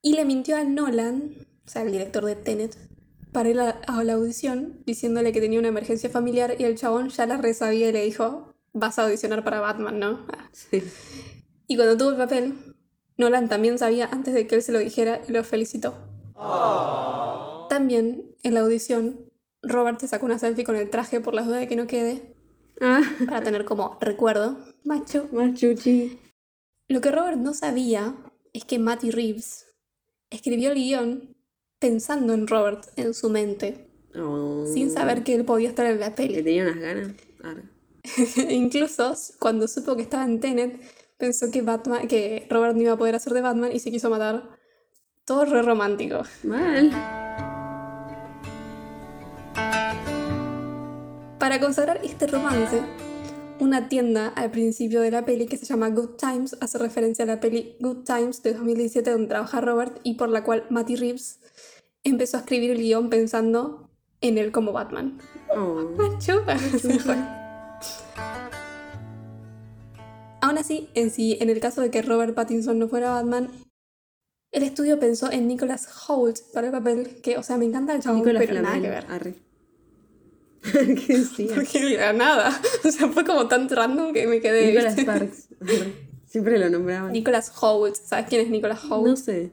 y le mintió a Nolan, o sea, el director de Tenet, para ir a, a la audición diciéndole que tenía una emergencia familiar y el chabón ya la resabía y le dijo, vas a audicionar para Batman, ¿no? Ah. Sí. Y cuando tuvo el papel, Nolan también sabía antes de que él se lo dijera y lo felicitó. También, en la audición, Robert se sacó una selfie con el traje por las dudas de que no quede, Ah, para tener como recuerdo, macho. más chuchi. Lo que Robert no sabía es que Matty Reeves escribió el guion pensando en Robert en su mente, Oh. sin saber que él podía estar en la Que peli. tenía unas ganas. Arre. Incluso cuando supo que estaba en Tenet, pensó que, Batman, que Robert no iba a poder hacer de Batman y se quiso matar. Todo re romántico. Mal. Para consagrar este romance, una tienda al principio de la peli que se llama Good Times hace referencia a la peli Good Times de 2017 donde trabaja Robert y por la cual Matty Reeves empezó a escribir el guion pensando en él como Batman. Oh. Macho. Aún así, en sí, en el caso de que Robert Pattinson no fuera Batman, el estudio pensó en Nicholas Hoult para el papel, que, o sea, me encanta el chabón, Nicolás pero nada Flamel. que ver. Arre. ¿Qué decía? Porque nada. O sea, fue como tan random que me quedé. Nicolas ¿viste? Sparks. Siempre lo nombraban. Nicholas Hoult. ¿Sabes quién es Nicholas Hoult? No sé.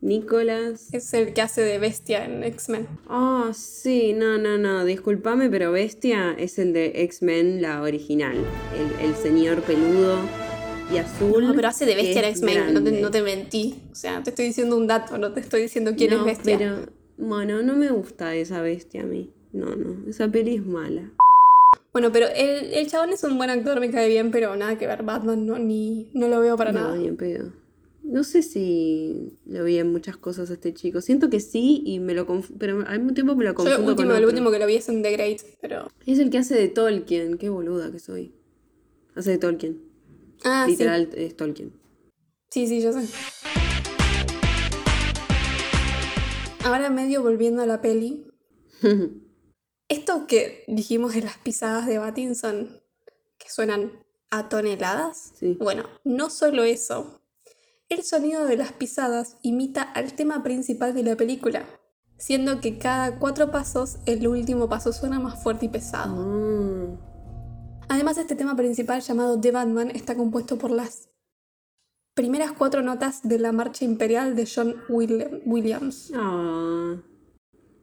Nicolas. Es el que hace de bestia en X-Men. Ah, sí, no, no, no. Discúlpame, pero Bestia es el de X-Men, la original. El, el señor peludo y azul. No, pero hace de bestia en X-Men. No no te mentí. O sea, te estoy diciendo un dato, no te estoy diciendo quién No, es bestia. Pero, bueno, no me gusta esa bestia a mí. No, no. Esa peli es mala. Bueno, pero el, el chabón es un buen actor, me cae bien, pero nada que ver. Batman no, ni, no lo veo para no, nada. ni en pedo. No sé si lo vi en muchas cosas a este chico. Siento que sí, y me lo conf- pero al mismo tiempo me lo Yo confundo el último, con el último que lo vi es en The Great, pero... Es el que hace de Tolkien. Qué boluda que soy. Hace de Tolkien. Ah, Literal es Tolkien. sí. Sí, yo sé. Ahora medio volviendo a la peli. Esto que dijimos de las pisadas de Pattinson, que suenan a toneladas, Sí. bueno, no solo eso. El sonido de las pisadas imita al tema principal de la película, siendo que cada cuatro pasos el último paso suena más fuerte y pesado. Ah. Además, este tema principal llamado The Batman está compuesto por las primeras cuatro notas de la marcha imperial de John Will- Williams. Ah.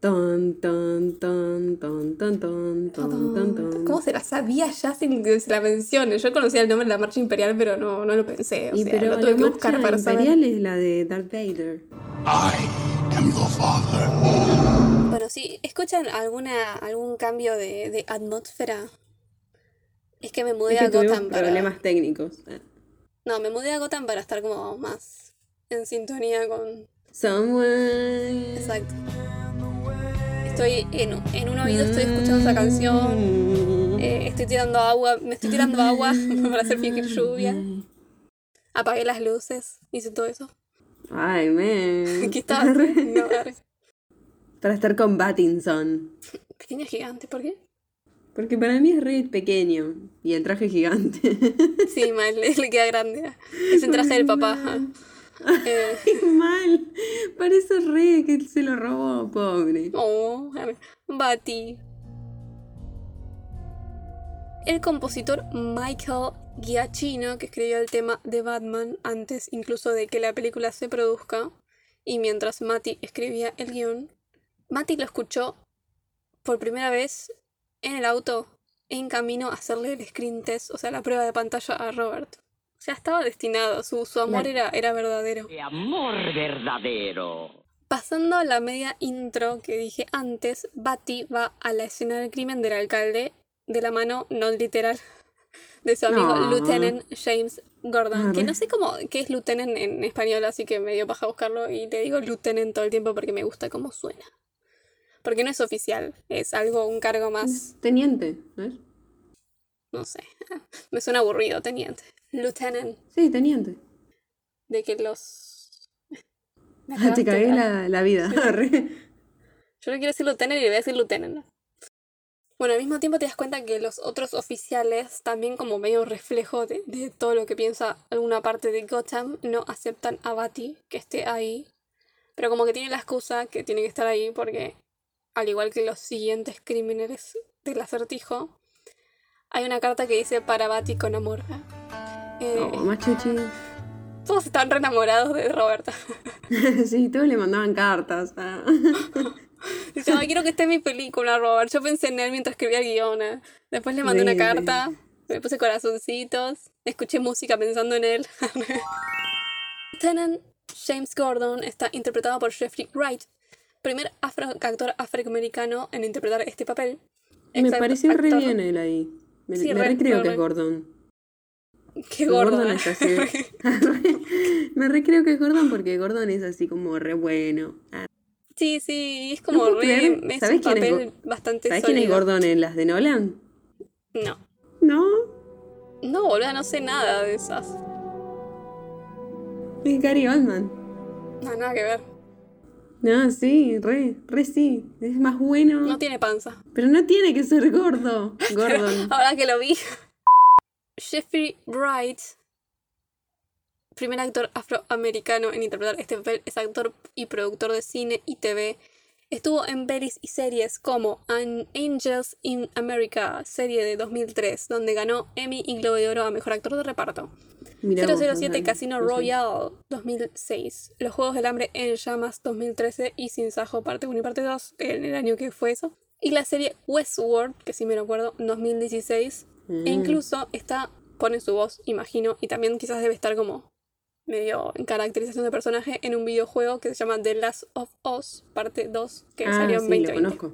Ton, ton, ton, ton, ton, ton, ton, ton, ¿Cómo se la sabía ya sin que se la mencione? Yo conocía el nombre de la marcha imperial, pero no, no lo pensé. O y sea, pero lo tuve la que buscar marcha para imperial saber. es la de Darth Vader. I am your father. Bueno, sí, ¿escuchan alguna, algún cambio de, de atmósfera? Es que me mudé es que a Gotham para... problemas técnicos. No, me mudé a Gotham para estar como más en sintonía con... Someone... Exacto. Estoy en, en un oído, estoy escuchando esa canción. eh, estoy tirando agua, me estoy tirando agua para hacer fingir lluvia. Apagué las luces, hice todo eso. Ay, man. Aquí está. No. Para estar con Pattinson. Pequeño gigante, ¿por qué? Porque para mí es re pequeño. Y el traje gigante. Sí, mal, le queda grande. Es el traje del papá. Eh, Mal. Parece re que se lo robó, pobre. oh. Bati. El compositor Michael Giacchino, que escribió el tema de Batman antes incluso de que la película se produzca, y mientras Mati escribía el guion, Mati lo escuchó por primera vez en el auto en camino a hacerle el screen test, o sea, la prueba de pantalla a Robert. O sea, estaba destinado, su, su amor La- era, era verdadero. ¡Qué amor verdadero! Pasando a la media intro que dije antes, Batty va a la escena del crimen del alcalde de la mano, no literal, de su amigo No. Lieutenant James Gordon. Que no sé cómo, qué es Lieutenant en español, así que me dio paja buscarlo y le digo Lieutenant todo el tiempo porque me gusta cómo suena. Porque no es oficial, es algo, un cargo más, Teniente, ¿ves? No sé, me suena aburrido, teniente. Lieutenant, Sí, teniente. de que los... Ah, te cagué la, la vida. Yo no quiero decir lieutenant y le voy a decir lieutenant. Bueno, al mismo tiempo te das cuenta que los otros oficiales, también como medio reflejo de, de todo lo que piensa alguna parte de Gotham, no aceptan a Batty que esté ahí. Pero como que tiene la excusa que tiene que estar ahí porque, al igual que los siguientes crímenes del acertijo, hay una carta que dice para Batty con amor. Eh, Oh, machuchi. Todos están re enamorados de Roberta. sí, todos le mandaban cartas. ah. Dice, ay, quiero que esté en mi película, Robert. Yo pensé en él mientras escribía el guion. Después le mandé Sí, una sí. carta, me puse corazoncitos, escuché música pensando en él. Lieutenant James Gordon está interpretado por Jeffrey Wright, primer afro- actor afroamericano en interpretar este papel. Me pareció re bien él ahí. Me, Sí, me re, re creo re, que re. es Gordon. Qué gordo. Gordon ¿eh? es así. me re creo que es Gordon porque Gordon es así como re bueno. Ah, Sí, sí, es como puedo re. Es ¿Sabés un quién es papel Go- bastante ¿Sabes quién es sólido. Gordon en las de Nolan? No. No, No, boludo, no sé nada de esas. es Gary Oldman. No, nada que ver. No, sí, re, re sí. Es más bueno. No tiene panza. Pero no tiene que ser gordo. Gordon. Ahora que lo vi. Jeffrey Wright, primer actor afroamericano en interpretar este papel, es actor y productor de cine y TV. Estuvo en pelis y series como An Angels in America, serie de 2003, donde ganó Emmy y Globo de Oro a Mejor Actor de Reparto. Mirá vos, 007 no, Casino no sé. Royale 2006. Los Juegos del Hambre en Llamas 2013 y Sin Sajo parte 1 y parte 2 en el año que fue eso. Y la serie Westworld, que sí me lo acuerdo, 2016. Mm. E incluso está, pone su voz, imagino, y también quizás debe estar como medio en caracterización de personaje en un videojuego que se llama The Last of Us, parte 2, que Ah, salió en sí, lo 2020. conozco.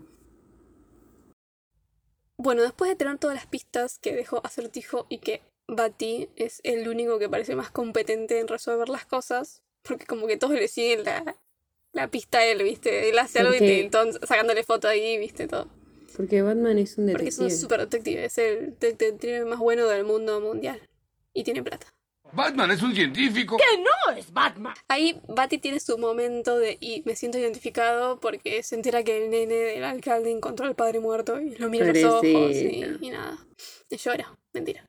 Bueno, después de tener todas las pistas que dejó Acertijo y que Batty es el único que parece más competente en resolver las cosas, porque como que todos le siguen la, la pista a él, ¿viste? Él hace algo y te, entonces, sacándole foto ahí, ¿viste? Todo. Porque Batman es un Porque es un detective. super detective, es el detective más bueno del mundo mundial. Y tiene plata. Batman es un científico. Ahí Batty tiene su momento de y me siento identificado porque se entera que el nene del alcalde encontró al padre muerto y lo mira a los ojos y, y nada. Y llora, mentira.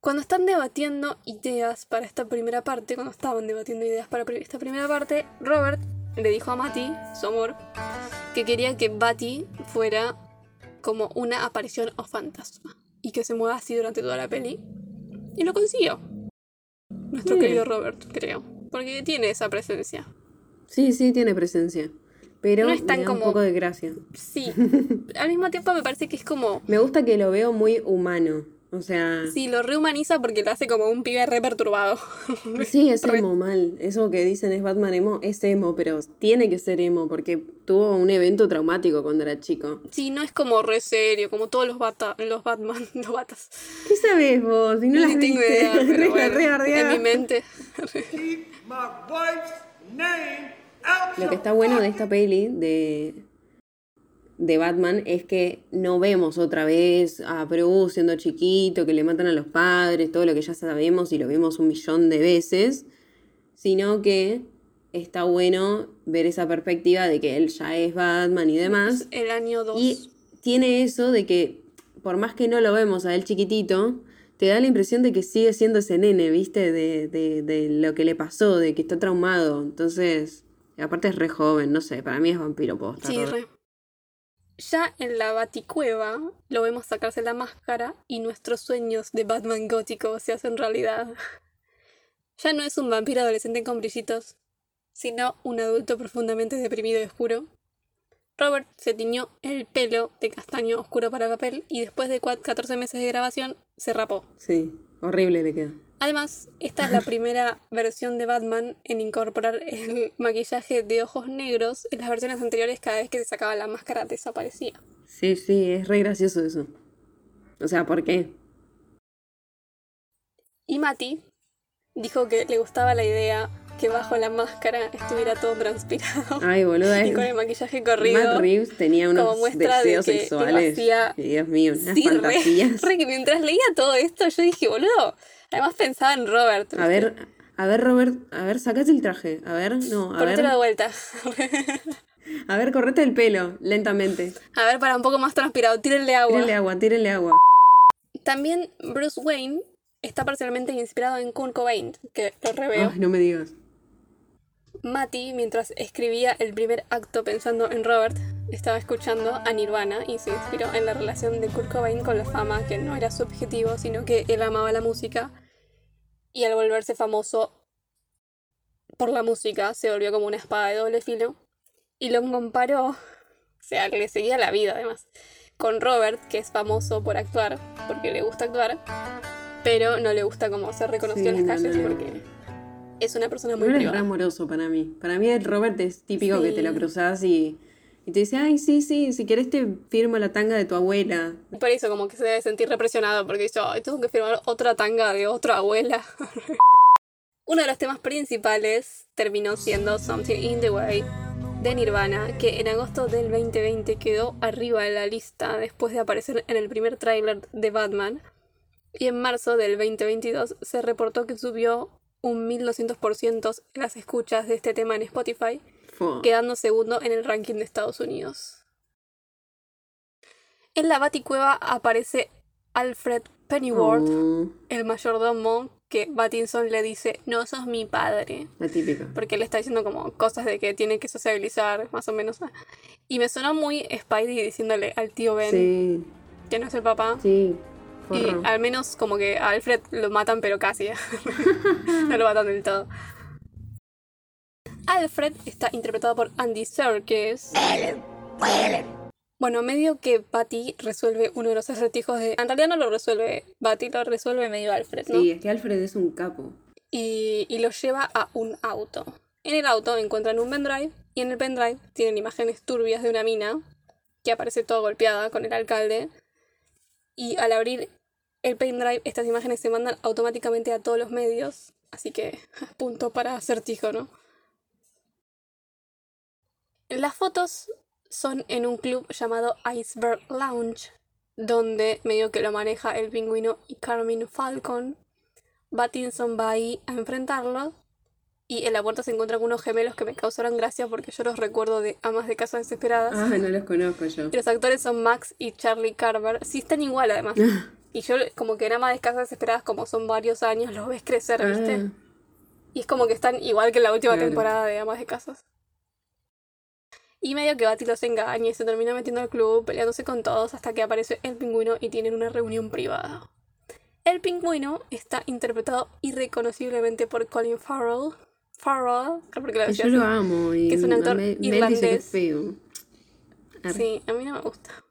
Cuando están debatiendo ideas para esta primera parte, cuando estaban debatiendo ideas para esta primera parte, Robert le dijo a Matty, su amor, que quería que Batty fuera como una aparición o fantasma y que se mueva así durante toda la peli. Y lo consiguió. Nuestro querido Robert, creo. Porque tiene esa presencia. Sí, sí, tiene presencia. Pero No es tan me da un como- poco de gracia. Sí. Al mismo tiempo me parece que es como. Me gusta que lo veo muy humano. O sea, Sí, lo rehumaniza porque lo hace como un pibe re perturbado. sí, es emo mal. Eso que dicen es Batman emo, es emo, pero tiene que ser emo porque tuvo un evento traumático cuando era chico. Sí, no es como re serio, como todos los, bata, los Batman, los batas. ¿Qué sabes vos? Si no las Ni tengo viste. idea, pero Re- bueno, re en mi mente. Keep my wife's name out Lo que está bueno de esta peli de, de Batman es que no vemos otra vez a Bruce siendo chiquito, que le matan a los padres, todo lo que ya sabemos y lo vemos un millón de veces, sino que está bueno ver esa perspectiva de que él ya es Batman y demás. El año 2. Y tiene eso de que, por más que no lo vemos a él chiquitito, te da la impresión de que sigue siendo ese nene, ¿viste? De, de, de lo que le pasó, de que está traumado. Entonces, aparte es re joven, no sé, para mí es vampiro posta. Sí, re. Ya en la baticueva lo vemos sacarse la máscara y nuestros sueños de Batman gótico se hacen realidad. Ya no es un vampiro adolescente con brillitos, sino un adulto profundamente deprimido y oscuro. Robert se tiñó el pelo de castaño oscuro para papel y después de cua- 14 meses de grabación se rapó. Sí, horrible le queda. Además, esta es la primera versión de Batman en incorporar el maquillaje de ojos negros. En las versiones anteriores, cada vez que se sacaba la máscara, desaparecía. Sí, sí, es re gracioso eso. O sea, ¿por qué? Y Mati dijo que le gustaba la idea que bajo la máscara estuviera todo transpirado. Ay, boluda. y con el maquillaje corrido. Matt Reeves tenía unos como muestra de deseos que sexuales. lo hacía- que, Dios mío, unas Sí, re- fantasías. re que mientras leía todo esto, yo dije, boludo. Además pensaba en Robert. A ver, a ver, Robert, a ver, sacate el traje. A ver, no, a ver. Ponértelo de vuelta. A ver, correte el pelo, lentamente. A ver, para un poco más transpirado, tírenle agua. Tírenle agua, tírenle agua. También Bruce Wayne está parcialmente inspirado en Kurt Cobain, que lo reveo. Ay, no me digas. Matty, mientras escribía el primer acto pensando en Robert, estaba escuchando a Nirvana y se inspiró en la relación de Kurt Cobain con la fama, que no era su objetivo, sino que él amaba la música. Y al volverse famoso por la música, se volvió como una espada de doble filo. Y lo comparó, o sea, le seguía la vida además, con Robert, que es famoso por actuar, porque le gusta actuar, pero no le gusta como ser reconocido Sí, en las calles no, no. porque es una persona muy Robert es re privada. amoroso para mí. Para mí el Robert es típico que te lo Sí. cruzas y, y te dice, ay, sí, sí, si querés te firmo la tanga de tu abuela. Por eso como que se debe sentir represionado porque dice, ay, tengo que firmar otra tanga de otra abuela. Uno de los temas principales terminó siendo Something in the Way de Nirvana, que en agosto del 2020 quedó arriba de la lista después de aparecer en el primer tráiler de Batman. Y en marzo del 2022 se reportó que subió un 1200% las escuchas de este tema en Spotify, Quedando segundo en el ranking de Estados Unidos. En la Baticueva aparece Alfred Pennyworth, Oh, el mayordomo, que Pattinson le dice, no sos mi padre. la típica. Porque le está diciendo como cosas de que tiene que sociabilizar, más o menos. Y me sonó muy Spidey diciéndole al tío Ben Sí, que no es el papá. sí. Y al menos como que a Alfred lo matan, pero casi. no lo matan del todo. Alfred está interpretado por Andy Serkis. Bueno, medio que Patty resuelve uno de los acertijos de... En realidad no lo resuelve Patty, lo resuelve medio Alfred, ¿no? Sí, es que Alfred es un capo. y, y lo lleva a un auto. En el auto encuentran un pendrive y en el pendrive tienen imágenes turbias de una mina que aparece toda golpeada con el alcalde. Y al abrir el pendrive, estas imágenes se mandan automáticamente a todos los medios. Así que punto para acertijo, ¿no? Las fotos son en un club llamado Iceberg Lounge, donde medio que lo maneja el pingüino y Carmine Falcon. Pattinson va ahí a enfrentarlo. Y en la puerta se encuentran unos gemelos que me causaron gracia porque yo los recuerdo de Amas de Casa Desesperadas. Ah, no los conozco yo. Y los actores son Max y Charlie Carver. Sí, están igual además. Y yo como que en Amas de Casa Desesperadas, como son varios años, los ves crecer, ¿viste? Ah, Y es como que están igual que en la última Claro. temporada de Amas de Casas. Y medio que Bati los engaña y se termina metiendo al club, peleándose con todos hasta que aparece el pingüino y tienen una reunión privada. El pingüino está interpretado irreconociblemente por Colin Farrell. Farrell, porque lo que decía yo lo amo. Y que es un actor irlandés. Sí, a mí no me gusta.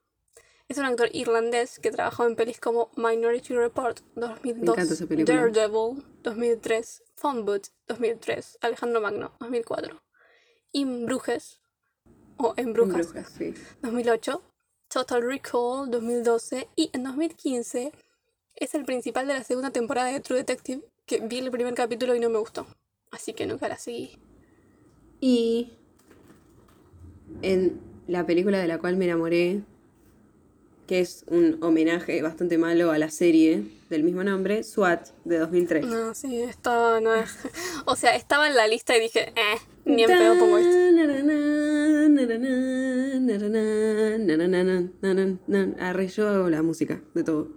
Es un actor irlandés que trabajó en pelis como Minority Report 2002, encanta esa película. Daredevil 2003, Phone Booth 2003, Alejandro Magno 2004, In Brujes o En Brujas Brujas, sí. 2008, Total Recall 2012 y en 2015 es el principal de la segunda temporada de True Detective que vi el primer capítulo y no me gustó. Así que nunca la seguí. Y en la película de la cual me enamoré, que es un homenaje bastante malo a la serie del mismo nombre, SWAT, de 2003. No, sí, estaba. No, o sea, estaba en la lista y dije, eh, ni en pedo pongo esto. Arre, yo hago la música de todo.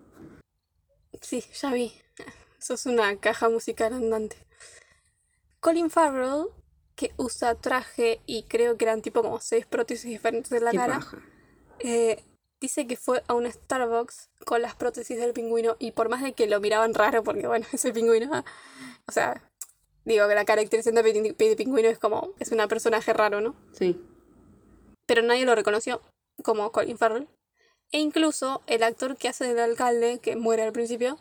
Sí, ya vi. Sos una caja musical andante. Colin Farrell, que usa traje y creo que eran tipo como seis prótesis diferentes de la Qué cara, eh, dice que fue a un Starbucks con las prótesis del pingüino y por más de que lo miraban raro, porque bueno, es el pingüino, o sea, digo que la caracterización de pingüino es como, es un personaje raro, ¿no? Sí. Pero nadie lo reconoció como Colin Farrell. E incluso el actor que hace del alcalde, que muere al principio,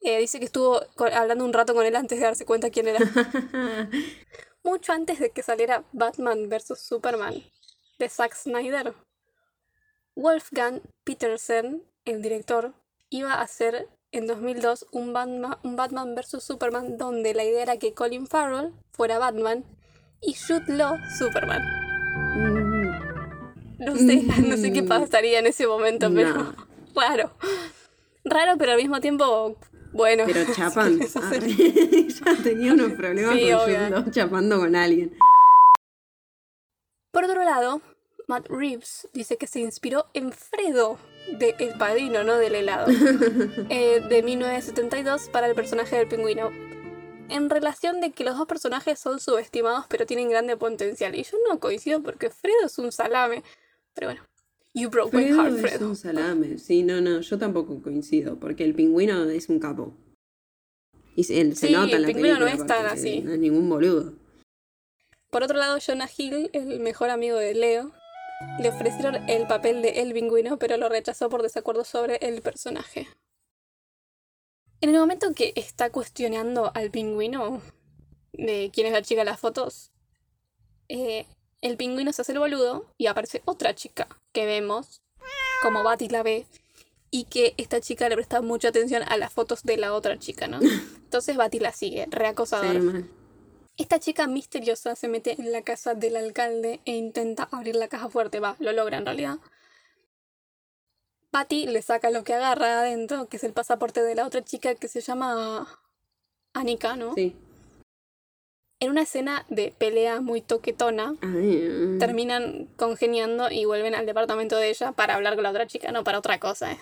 Eh, dice que estuvo hablando un rato con él antes de darse cuenta quién era. Mucho antes de que saliera Batman vs. Superman de Zack Snyder. Wolfgang Petersen, el director, iba a hacer en 2002 un Batman, un Batman vs. Superman donde la idea era que Colin Farrell fuera Batman y Jude Law Superman. No sé, no sé qué pasaría en ese momento, pero No. raro. Raro, pero al mismo tiempo, bueno. Pero chapan. Arre. ya tenía unos problemas Sí, con chapando con alguien. Por otro lado, Matt Reeves dice que se inspiró en Fredo de El Padrino, no del helado, eh, de 1972 para el personaje del pingüino. En relación de que los dos personajes son subestimados pero tienen grande potencial. Y yo no coincido porque Fredo es un salame. Pero bueno, you broke my Fredo heart, es Fredo. un salame. Sí, no, no, yo tampoco coincido, porque el pingüino es un capo. Y se, se nota en el la pingüino no es tan así. No es ningún boludo. Por otro lado, Jonah Hill, el mejor amigo de Leo, le ofrecieron el papel de El Pingüino, pero lo rechazó por desacuerdo sobre el personaje. En el momento que está cuestionando al pingüino, de quién es la chica de las fotos, eh, el pingüino se hace el boludo y aparece otra chica que vemos, como Batty la ve, y que esta chica le presta mucha atención a las fotos de la otra chica, ¿no? Entonces Batty la sigue, reacosadora. Sí. Esta chica misteriosa se mete en la casa del alcalde e intenta abrir la caja fuerte. Va, lo logra en realidad. Patty le saca lo que agarra de adentro, que es el pasaporte de la otra chica que se llama Anika, ¿no? Sí. En una escena de pelea muy toquetona, Ay, mm. terminan congeniando y vuelven al departamento de ella para hablar con la otra chica, no para otra cosa. ¿eh?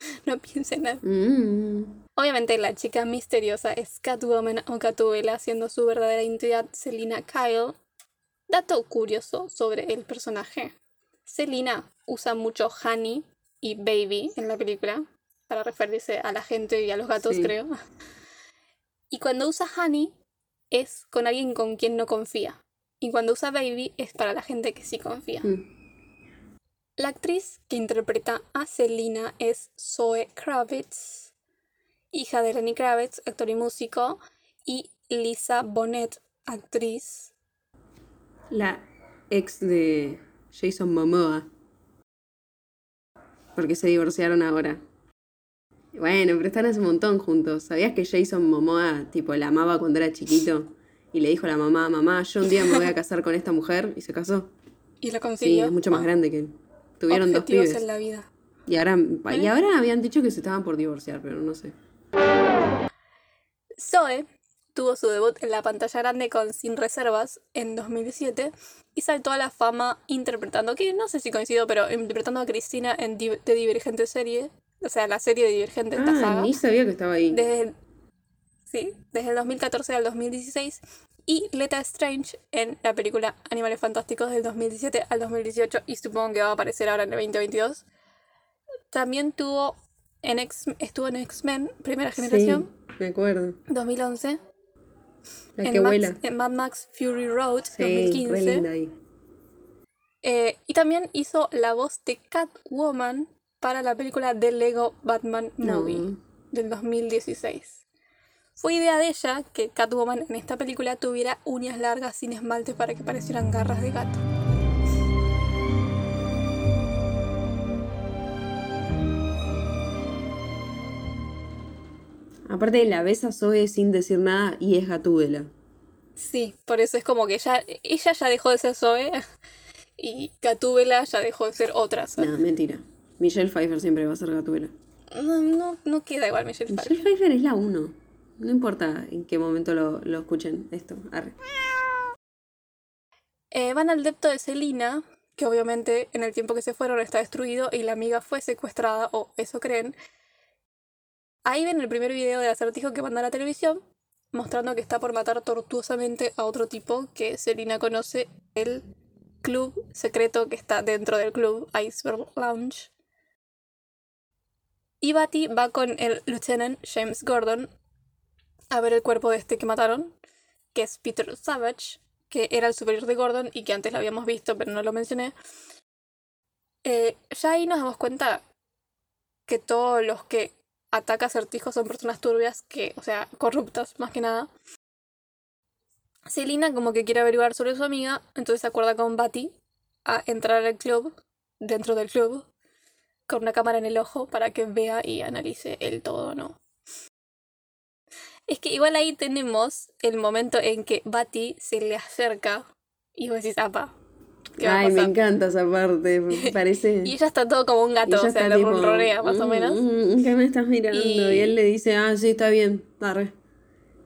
No piensen nada. Mm. Obviamente la chica misteriosa es Catwoman o Catubela, siendo su verdadera identidad Selina Kyle. Dato curioso sobre el personaje. Selina usa mucho honey y baby en la película, para referirse a la gente y a los gatos, Sí. creo. Y cuando usa honey es con alguien con quien no confía. Y cuando usa baby es para la gente que sí confía. Mm. La actriz que interpreta a Selina es Zoe Kravitz, hija de Lenny Kravitz, actor y músico, y Lisa Bonet, actriz. La ex de Jason Momoa. Porque se divorciaron ahora. Bueno, pero están hace un montón juntos. ¿Sabías que Jason Momoa, tipo, la amaba cuando era chiquito? Y le dijo a la mamá, mamá, yo un día me voy a casar con esta mujer. Y se casó. Y lo Sí, consiguió. es mucho más grande que él. Tuvieron dos Objetivos pibes. en la vida. Y ahora, y ahora habían dicho que se estaban por divorciar, pero no sé. Zoe tuvo su debut en la pantalla grande con Sin Reservas en 2017 y saltó a la fama interpretando, que no sé si coincido, pero interpretando a Cristina en de Divergente serie, o sea, la serie de Divergente, esta Ah, saga. ni sabía que estaba ahí. desde el, sí, desde el 2014 al 2016 y Leta Strange en la película Animales Fantásticos del 2017 al 2018 y supongo que va a aparecer ahora en el 2022. También tuvo en X, estuvo en X-Men, primera generación, Sí, me acuerdo. 2011. La en, que Max- vuela. en Mad Max Fury Road, Sí, re 2015. linda ahí. Eh, y también hizo la voz de Catwoman para la película de Lego Batman No. Movie del 2016. Fue idea de ella que Catwoman en esta película tuviera uñas largas sin esmalte para que parecieran garras de gato. Aparte, la ves a Zoe sin decir nada y es Gatúbela. Sí, por eso es como que ya, ella ya dejó de ser Zoe y Gatúbela ya dejó de ser otra. Zoe. No, mentira. Michelle Pfeiffer siempre va a ser Gatúbela. No, no, no queda igual Michelle Pfeiffer. Michelle Pfeiffer es la uno. No importa en qué momento lo, lo escuchen esto. Arre. Eh, van al depto de Selina, que obviamente en el tiempo que se fueron está destruido y la amiga fue secuestrada, o eso creen. Ahí ven el primer video del acertijo que manda a la televisión, mostrando que está por matar tortuosamente a otro tipo que Selina conoce, el club secreto que está dentro del club Iceberg Lounge. Y Batty va con el Lieutenant James Gordon a ver el cuerpo de este que mataron, que es Peter Savage, que era el superior de Gordon y que antes lo habíamos visto, pero no lo mencioné. Eh, ya ahí nos damos cuenta que todos los que ataca acertijos son personas turbias que, o sea, corruptas más que nada. Selina como que quiere averiguar sobre su amiga, entonces se acuerda con Batty a entrar al club, dentro del club, con una cámara en el ojo para que vea y analice el todo, ¿no? Es que igual ahí tenemos el momento en que Batty se le acerca y vos decís, apa, ¿qué va a Ay, me pasar?". encanta esa parte, parece. Y ella está todo como un gato, o sea, está le tipo, ronronea más o "Mm, menos. mm, ¿Qué me estás mirando? Y... Y- él le dice, ah, sí, está bien, arre.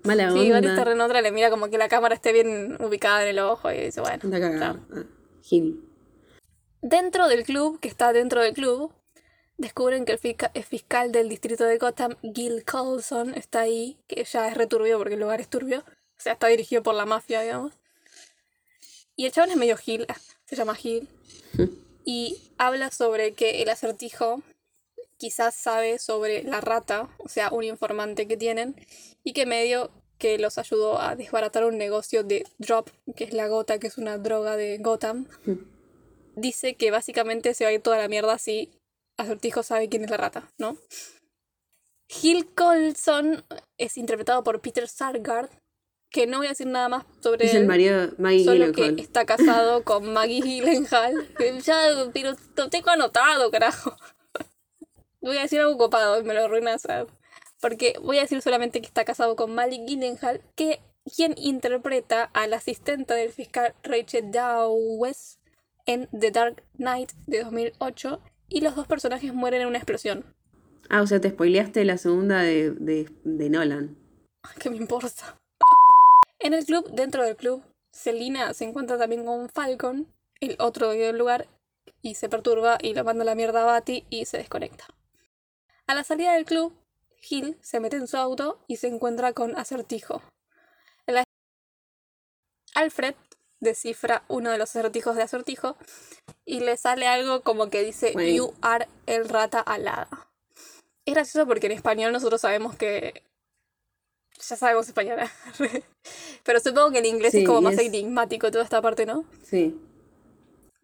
Mala Sí, onda. está re en otra, le mira como que la cámara esté bien ubicada en el ojo y dice, bueno. Anda cagada. Ah, Gil. Dentro del club, que está dentro del club, descubren que el, fisca- el fiscal del distrito de Gotham, Gil Colson, está ahí, que ya es returbio porque el lugar es turbio. O sea, está dirigido por la mafia, digamos. Y el chabón es medio Gil, se llama Gil. Y habla sobre que el acertijo quizás sabe sobre la rata, o sea, un informante que tienen, y que medio que los ayudó a desbaratar un negocio de drop, que es la gota, que es una droga de Gotham. Dice que básicamente se va a ir toda la mierda si Acertijo sabe quién es la rata, ¿no? Gil Colson es interpretado por Peter Sargard, que no voy a decir nada más sobre Es el marido de Maggie Solo que está casado con Maggie Gyllenhaal. Ya, pero lo tengo anotado, carajo. Voy a decir algo copado y me lo arruinas. ah, Porque voy a decir solamente que está casado con Maggie Gyllenhaal, que quien interpreta a la asistente del fiscal Rachel Dawes en The Dark Knight de 2008 y los dos personajes mueren en una explosión. Ah, o sea, te spoileaste la segunda de, de, de Nolan. ¿Qué me importa? En el club, dentro del club, Selina se encuentra también con Falcon, el otro del lugar, y se perturba y lo manda a la mierda a Batty y se desconecta. A la salida del club, Gil se mete en su auto y se encuentra con Acertijo. Alfred descifra uno de los acertijos de Acertijo y le sale algo como que dice. You are el rata alada. Es gracioso porque en español nosotros sabemos que ya sabemos español. Pero supongo que en inglés Sí, es como más es- enigmático toda esta parte, ¿no? Sí.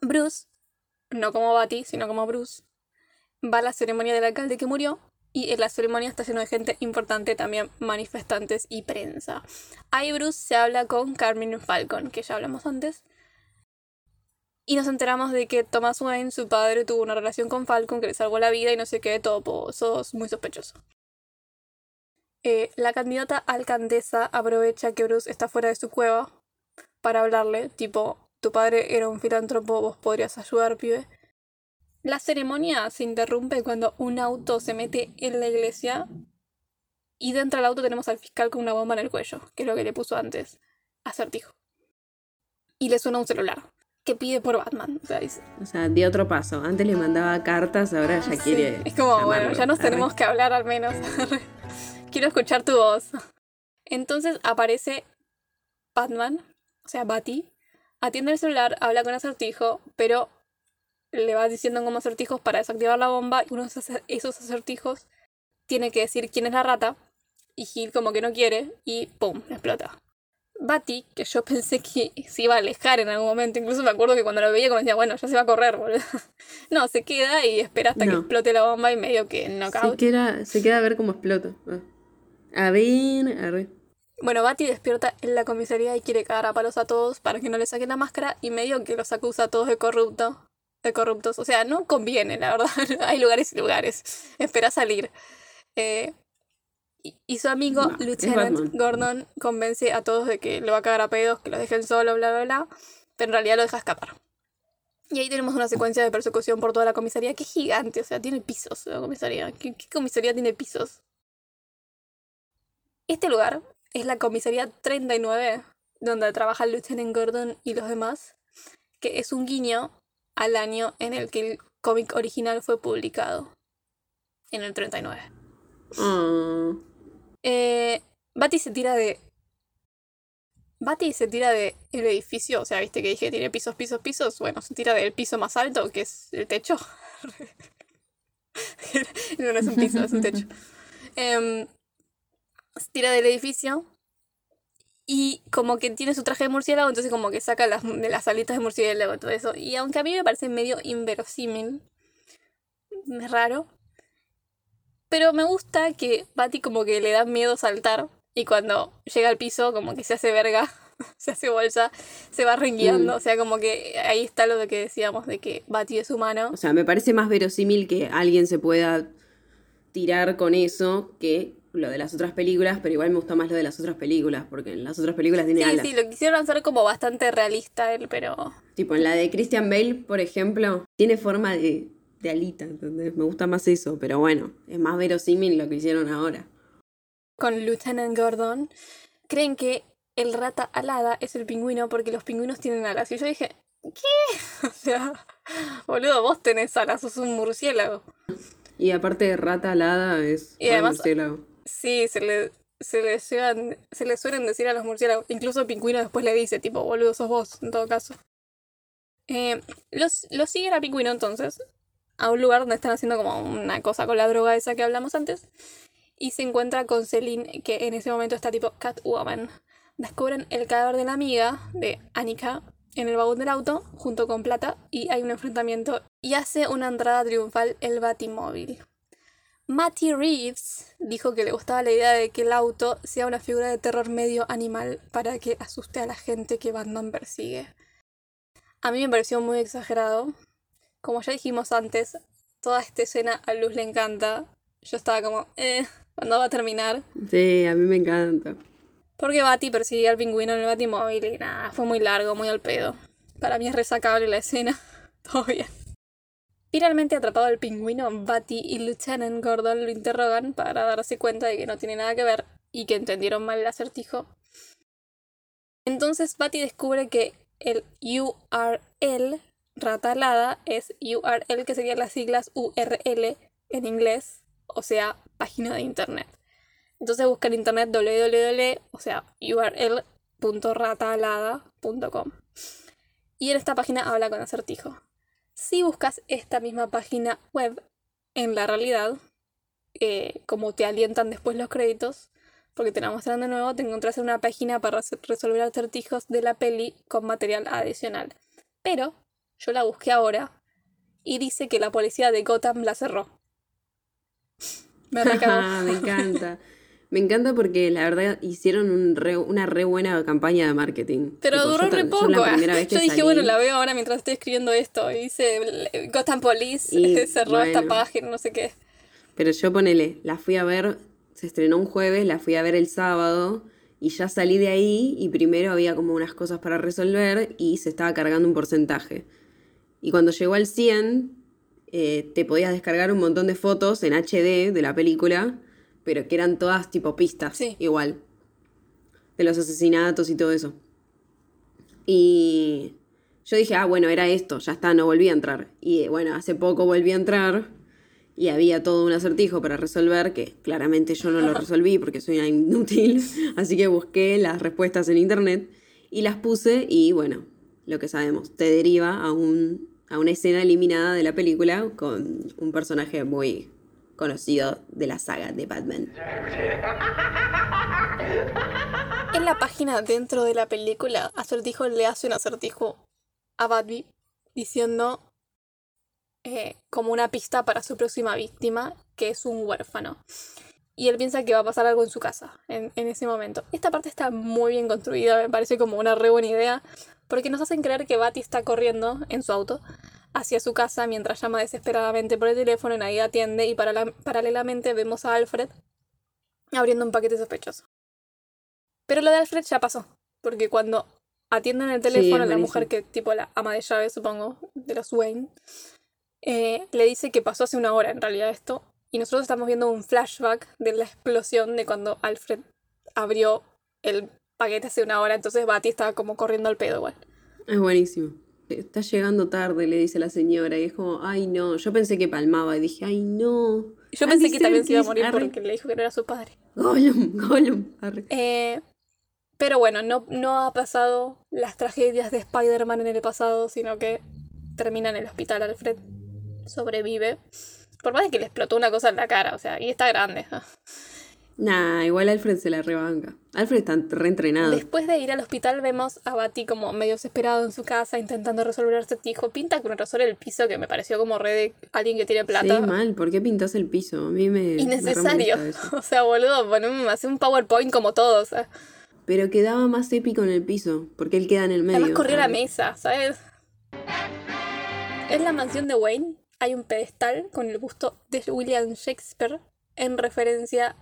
Bruce, no como Batty, sino como Bruce, va a la ceremonia del alcalde que murió y en la ceremonia está lleno de gente importante, también manifestantes y prensa. Ahí Bruce se habla con Carmen Falcon, que ya hablamos antes. Y nos enteramos de que Thomas Wayne, su padre, tuvo una relación con Falcon que le salvó la vida y no sé qué, todo po- sos muy sospechoso. Eh, la candidata alcaldesa aprovecha que Bruce está fuera de su cueva para hablarle, tipo, tu padre era un filántropo, vos podrías ayudar, pibe. La ceremonia se interrumpe cuando un auto se mete en la iglesia y dentro del auto tenemos al fiscal con una bomba en el cuello, que es lo que le puso antes, acertijo. Y le suena un celular, que pide por Batman. O sea, dice, O sea, dio otro paso. Antes le mandaba cartas, ahora ya Sí, quiere. Es como, bueno, ya nos Arre. tenemos que hablar al menos. Quiero escuchar tu voz. Entonces aparece Batman, o sea, Batty, atiende el celular, habla con acertijo, pero le va diciendo como acertijos para desactivar la bomba y uno de esos acer- esos acertijos tiene que decir quién es la rata y Gil como que no quiere y ¡pum! explota. Batty, que yo pensé que se iba a alejar en algún momento, incluso me acuerdo que cuando lo veía como decía, bueno, ya se va a correr, boludo. No, se queda y espera hasta que No. explote la bomba y medio que Se knockout. queda, se queda a ver cómo explota. Ah. A ver, arre. Bueno, Batty despierta en la comisaría y quiere cagar a palos a todos para que no le saquen la máscara y medio que los acusa a todos de corrupto. De corruptos. O sea, no conviene, la verdad. Hay lugares y lugares. Espera salir. Eh, y, y su amigo No, Lieutenant. Gordon convence a todos de que lo va a cagar a pedos, que los dejen solo, bla, bla, bla. Pero en realidad lo deja escapar. Y ahí tenemos una secuencia de persecución por toda la comisaría que es gigante. O sea, tiene pisos la comisaría. ¿Qué, qué comisaría tiene pisos? Este lugar es la comisaría 39, donde trabaja el Lieutenant Gordon y los demás, que es un guiño al año en el que el cómic original fue publicado, en el 39. Ah. Eh, Batty se tira de... Batty se tira de el edificio, o sea, viste que dije que tiene pisos, pisos, pisos. Bueno, se tira del piso más alto, que es el techo. no, no es un piso, es un techo. Em, se tira del edificio y como que tiene su traje de murciélago, entonces como que saca las, de las alitas de murciélago todo eso. Y aunque a mí me parece medio inverosímil, es raro, Pero me gusta que Patty como que le da miedo saltar y cuando llega al piso como que se hace verga, se hace bolsa, se va rengueando. Mm. O sea, como que ahí está lo de que decíamos de que Patty es humano. O sea, me parece más verosímil que alguien se pueda tirar con eso que lo de las otras películas, pero igual me gusta más lo de las otras películas, porque en las otras películas tiene Sí, alas. sí, lo quisieron hacer como bastante realista él, pero... Tipo, en la de Christian Bale, por ejemplo, tiene forma de, de alita, ¿entendés? Me gusta más eso, pero bueno, es más verosímil lo que hicieron ahora. con Lieutenant Gordon, creen que el rata alada es el pingüino porque los pingüinos tienen alas. Y yo dije, ¿qué? O sea, boludo, vos tenés alas, sos un murciélago. Y aparte de rata alada es Y además- murciélago. Sí, se le, se se le suelen decir a los murciélagos. Incluso pingüino después le dice, tipo, boludo, sos vos, en todo caso. Eh, los, siguen al pingüino entonces a un lugar donde están haciendo como una cosa con la droga esa que hablamos antes. Y se encuentra con Celine, que en ese momento está tipo Catwoman. Descubren el cadáver de la amiga de Annika en el vagón del auto, junto con Plata, y hay un enfrentamiento. Y hace una entrada triunfal el Batimóvil. Matty Reeves dijo que le gustaba la idea de que el auto sea una figura de terror medio animal para que asuste a la gente que Batman persigue. A mí me pareció muy exagerado. Como ya dijimos antes, toda esta escena a Luz le encanta. Yo estaba como, eh, ¿cuándo va a terminar? Sí, a mí me encanta. Porque Batty persigue al pingüino en el batimóvil y nada, fue muy largo, muy al pedo. Para mí es resacable la escena. Todo bien. Finalmente atrapado el pingüino, Batty y Lieutenant Gordon lo interrogan para darse cuenta de que no tiene nada que ver y que entendieron mal el acertijo. Entonces Batty descubre que el URL ratalada es URL que serían las siglas URL en inglés, o sea, página de internet. Entonces busca en internet www, o sea. Y en esta página habla con acertijo. Si buscas esta misma página web en la realidad, eh, como te alientan después los créditos, porque te la muestran de nuevo, te encontrás en una página para res- resolver acertijos de la peli con material adicional. Pero yo la busqué ahora y dice que la policía de Gotham la cerró. Me encanta. Me encanta porque la verdad hicieron un re- una re buena campaña de marketing. Pero Tipo, duró yo re yo poco. la primera vez que Yo dije, salí- bueno, la veo ahora mientras estoy escribiendo esto. Y dice, Gotham Police Y, cerró esta página, no sé qué. Pero yo ponele, la fui a ver, se estrenó un jueves, la fui a ver el sábado y ya salí de ahí y primero había como unas cosas para resolver y se estaba cargando un porcentaje. Y cuando llegó al 100, eh, te podías descargar un montón de fotos en HD de la película, pero que eran todas tipo pistas, Sí. igual. De los asesinatos y todo eso. Y yo dije, ah, bueno, era esto, ya está, no volví a entrar. Y bueno, hace poco volví a entrar y había todo un acertijo para resolver que claramente yo no lo resolví porque soy una inútil. Así que busqué las respuestas en internet y las puse y bueno, lo que sabemos, te deriva a, un, a una escena eliminada de la película con un personaje muy conocido de la saga de Batman. En la página dentro de la película, Acertijo le hace un acertijo a Batby diciendo eh, como una pista para su próxima víctima, que es un huérfano. Y él piensa que va a pasar algo en su casa en, en ese momento. Esta parte está muy bien construida, me parece como una re buena idea, porque nos hacen creer que Batty está corriendo en su auto hacia su casa mientras llama desesperadamente por el teléfono y nadie atiende y paralelamente vemos a Alfred abriendo un paquete sospechoso. Pero lo de Alfred ya pasó, porque cuando atienden el teléfono, la mujer que tipo la ama de llave, supongo, de los Wayne, eh, le dice que pasó hace una hora en realidad esto, y nosotros estamos viendo un flashback de la explosión de cuando Alfred abrió el paquete hace una hora, entonces Batty estaba como corriendo al pedo igual. Es buenísimo. Está llegando tarde, le dice la señora, y es como, ay no, yo pensé que palmaba y dije, ay no. Yo pensé que también se iba a morir arre. porque le dijo que no era su padre. Gollum, Gollum, arre. Eh, pero bueno, no, no ha pasado las tragedias de Spider-Man en el pasado, sino que termina en el hospital Alfred. Sobrevive. Por más de que le explotó una cosa en la cara, o sea, y está grande. Nah, igual Alfred se la rebanca. Alfred está reentrenado. Después de ir al hospital vemos a Batty como medio desesperado en su casa intentando resolver el acertijo. Pinta con razón el piso que me pareció como re de alguien que tiene plata. Sí, mal. ¿Por qué pintas el piso? A mí me. me Innecesario. eso. O sea, boludo, poneme, hace un PowerPoint como todos. O sea. Pero quedaba más épico en el piso, porque él queda en el medio. Además corrió la mesa, ¿sabes? En la mansión de Wayne hay un pedestal con el busto de William Shakespeare en referencia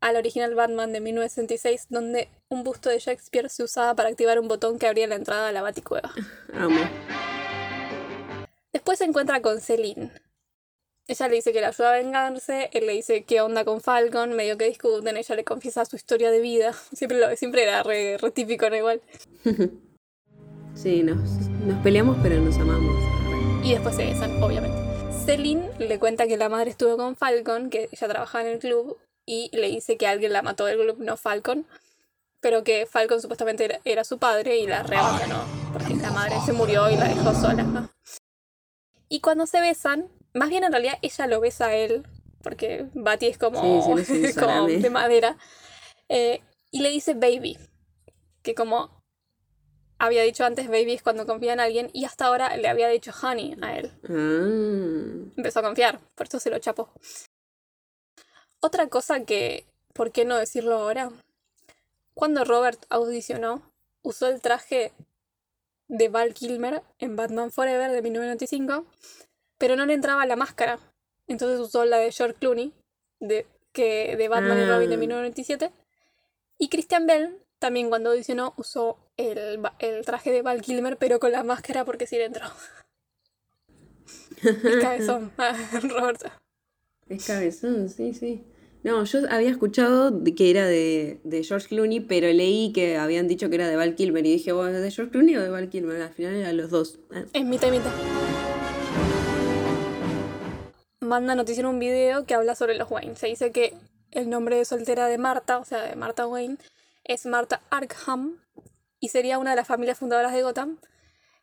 al original Batman de 1966, donde un busto de Shakespeare se usaba para activar un botón que abría la entrada a la Baticueva. Amo. Después se encuentra con Celine. Ella le dice que la ayuda a vengarse, él le dice qué onda con Falcon, medio que discuten, ella le confiesa su historia de vida. Siempre, lo, siempre era re, re típico, ¿no? Igual. Sí, nos, nos peleamos, pero nos amamos. Y después se besan, obviamente. Celine le cuenta que la madre estuvo con Falcon, que ella trabajaba en el club, y le dice que alguien la mató del club, no Falcon, pero que Falcon supuestamente era, era su padre y la reabandonó, porque la madre se murió y la dejó sola. ¿no? Y cuando se besan, más bien en realidad ella lo besa a él, porque Batty es como, Sí, como de madera, eh, y le dice baby, que como había dicho antes, baby es cuando confía en alguien, y hasta ahora le había dicho honey a él Ah. empezó a confiar, por eso se lo chapó. Otra cosa que, ¿por qué no decirlo ahora? Cuando Robert audicionó, usó el traje de Val Kilmer en Batman Forever de 1995, pero no le entraba la máscara. Entonces usó la de George Clooney, de, que, de Batman y Robin de Ah. 1997. Y Christian Bell, también cuando audicionó, usó el, el traje de Val Kilmer, pero con la máscara porque sí le entró. Cabezón, Roberto. Es cabezón, sí, sí. No, yo había escuchado que era de, de George Clooney, pero leí que habían dicho que era de Val Kilmer y dije, bueno, ¿es de George Clooney o de Val Kilmer? Al final eran los dos. Ah, Es mitad y mitad. Manda noticia en un video que habla sobre los Wayne. Se dice que el nombre de soltera de Marta, o sea, de Marta Wayne, es Marta Arkham y sería una de las familias fundadoras de Gotham.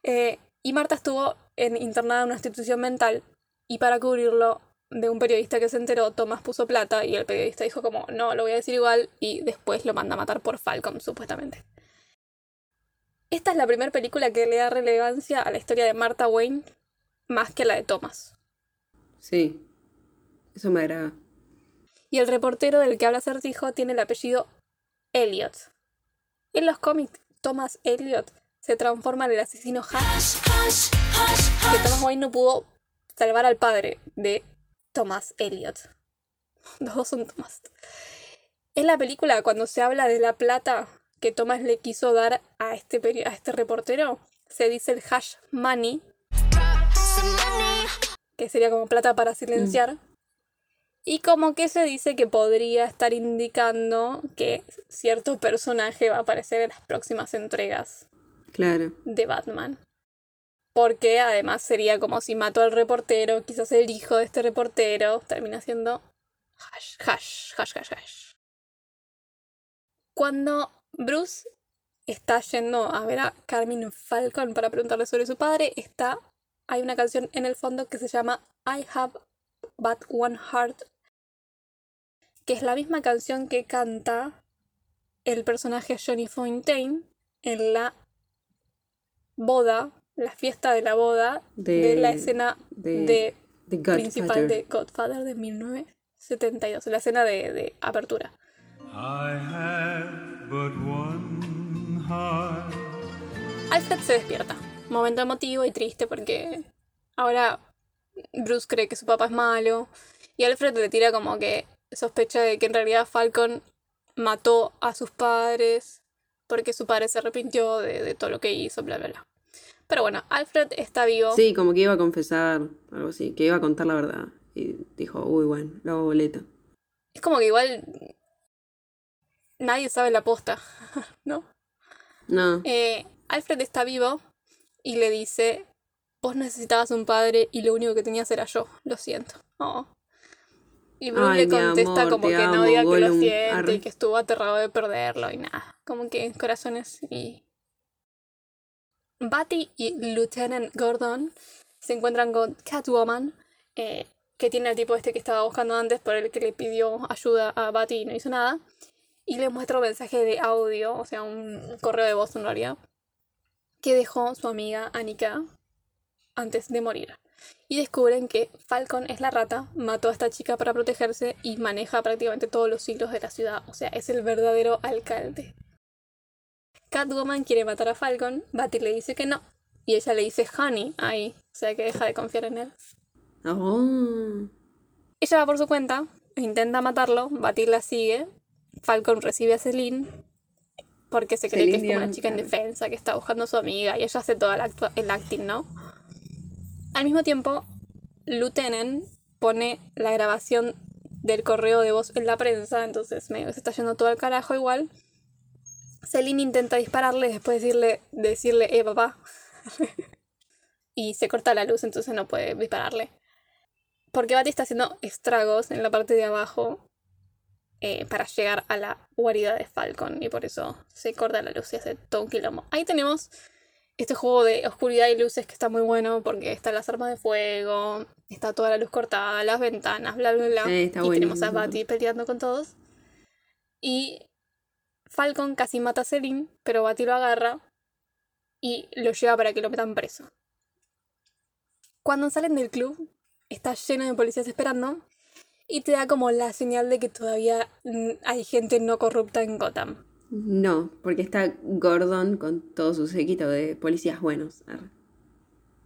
Eh, y Marta estuvo internada en una institución mental y para cubrirlo de un periodista que se enteró, Tomás puso plata y el periodista dijo como, no, lo voy a decir igual y después lo manda a matar por Falcon, supuestamente. Esta es la primera película que le da relevancia a la historia de Martha Wayne más que la de Thomas. sí, eso me agrada. Y el reportero del que habla Certijo tiene el apellido Elliot. En los cómics, Thomas Elliot se transforma en el asesino Hash. Que Thomas Wayne no pudo salvar al padre de Thomas Elliot. Los dos son Thomas. En la película, cuando se habla de la plata que Thomas le quiso dar a este, a este reportero, se dice el hash money, que sería como plata para silenciar. Y como que se dice que podría estar indicando que cierto personaje va a aparecer en las próximas entregas Claro. de Batman. Porque además sería como si mató al reportero, quizás el hijo de este reportero termina siendo hash, hash, hash, hash, hash. Cuando Bruce está yendo a ver a Carmine Falcon para preguntarle sobre su padre, está, hay una canción en el fondo que se llama I Have But One Heart, que es la misma canción que canta el personaje Johnny Fontaine en la boda, la fiesta de la boda de, De- la escena de- de, The principal de Godfather de 1972, la escena de, de apertura. I have but one heart. Alfred se despierta, momento emotivo y triste porque ahora Bruce cree que su papá es malo y Alfred le tira como que sospecha de que en realidad Falcon mató a sus padres porque su padre se arrepintió de, de todo lo que hizo, bla, bla, bla. Pero bueno, Alfred está vivo. Sí, como que iba a confesar, algo así, que iba a contar la verdad. Y dijo, uy, bueno, lo hago boleta. Es como que igual nadie sabe la posta, ¿no? No, Eh, Alfred está vivo y le dice, vos necesitabas un padre y lo único que tenías era yo, lo siento. Oh. Y Bruce le contesta amor, como que no diga que lo siente y que estuvo aterrado de perderlo y nada. Como que corazones y... Batty y Lieutenant Gordon se encuentran con Catwoman, eh, que tiene el tipo este que estaba buscando antes, por el que le pidió ayuda a Batty y no hizo nada. Y le muestra un mensaje de audio, o sea, un correo de voz en realidad, que dejó su amiga Annika antes de morir. Y descubren que Falcon es la rata, mató a esta chica para protegerse y maneja prácticamente todos los hilos de la ciudad. O sea, es el verdadero alcalde. Catwoman quiere matar a Falcon, Batty le dice que no. Y ella le dice Honey ahí, o sea que deja de confiar en él. Oh. Ella va por su cuenta, intenta matarlo, Batty la sigue. Falcon recibe a Celine porque se cree que es como una chica claro. indefensa que está buscando a su amiga y ella hace todo el, acting, ¿no? Al mismo tiempo, Lieutenant pone la grabación del correo de voz en la prensa, entonces medio se está yendo todo al carajo igual. Celine intenta dispararle, después decirle, decirle, eh, papá. y se corta la luz, entonces no puede dispararle. Porque Batty está haciendo estragos en la parte de abajo eh, para llegar a la guarida de Falcon y por eso se corta la luz y hace todo un quilombo. Ahí tenemos este juego de oscuridad y luces que está muy bueno porque están las armas de fuego, está toda la luz cortada, las ventanas, bla, bla, bla. Sí, está y tenemos a. Batty peleando con todos. Y Falcon casi mata a Celine, pero Batty lo agarra y lo lleva para que lo metan preso. Cuando salen del club, está lleno de policías esperando y te da como la señal de que todavía mm, hay gente no corrupta en Gotham. No, porque está Gordon con todo su séquito de policías buenos.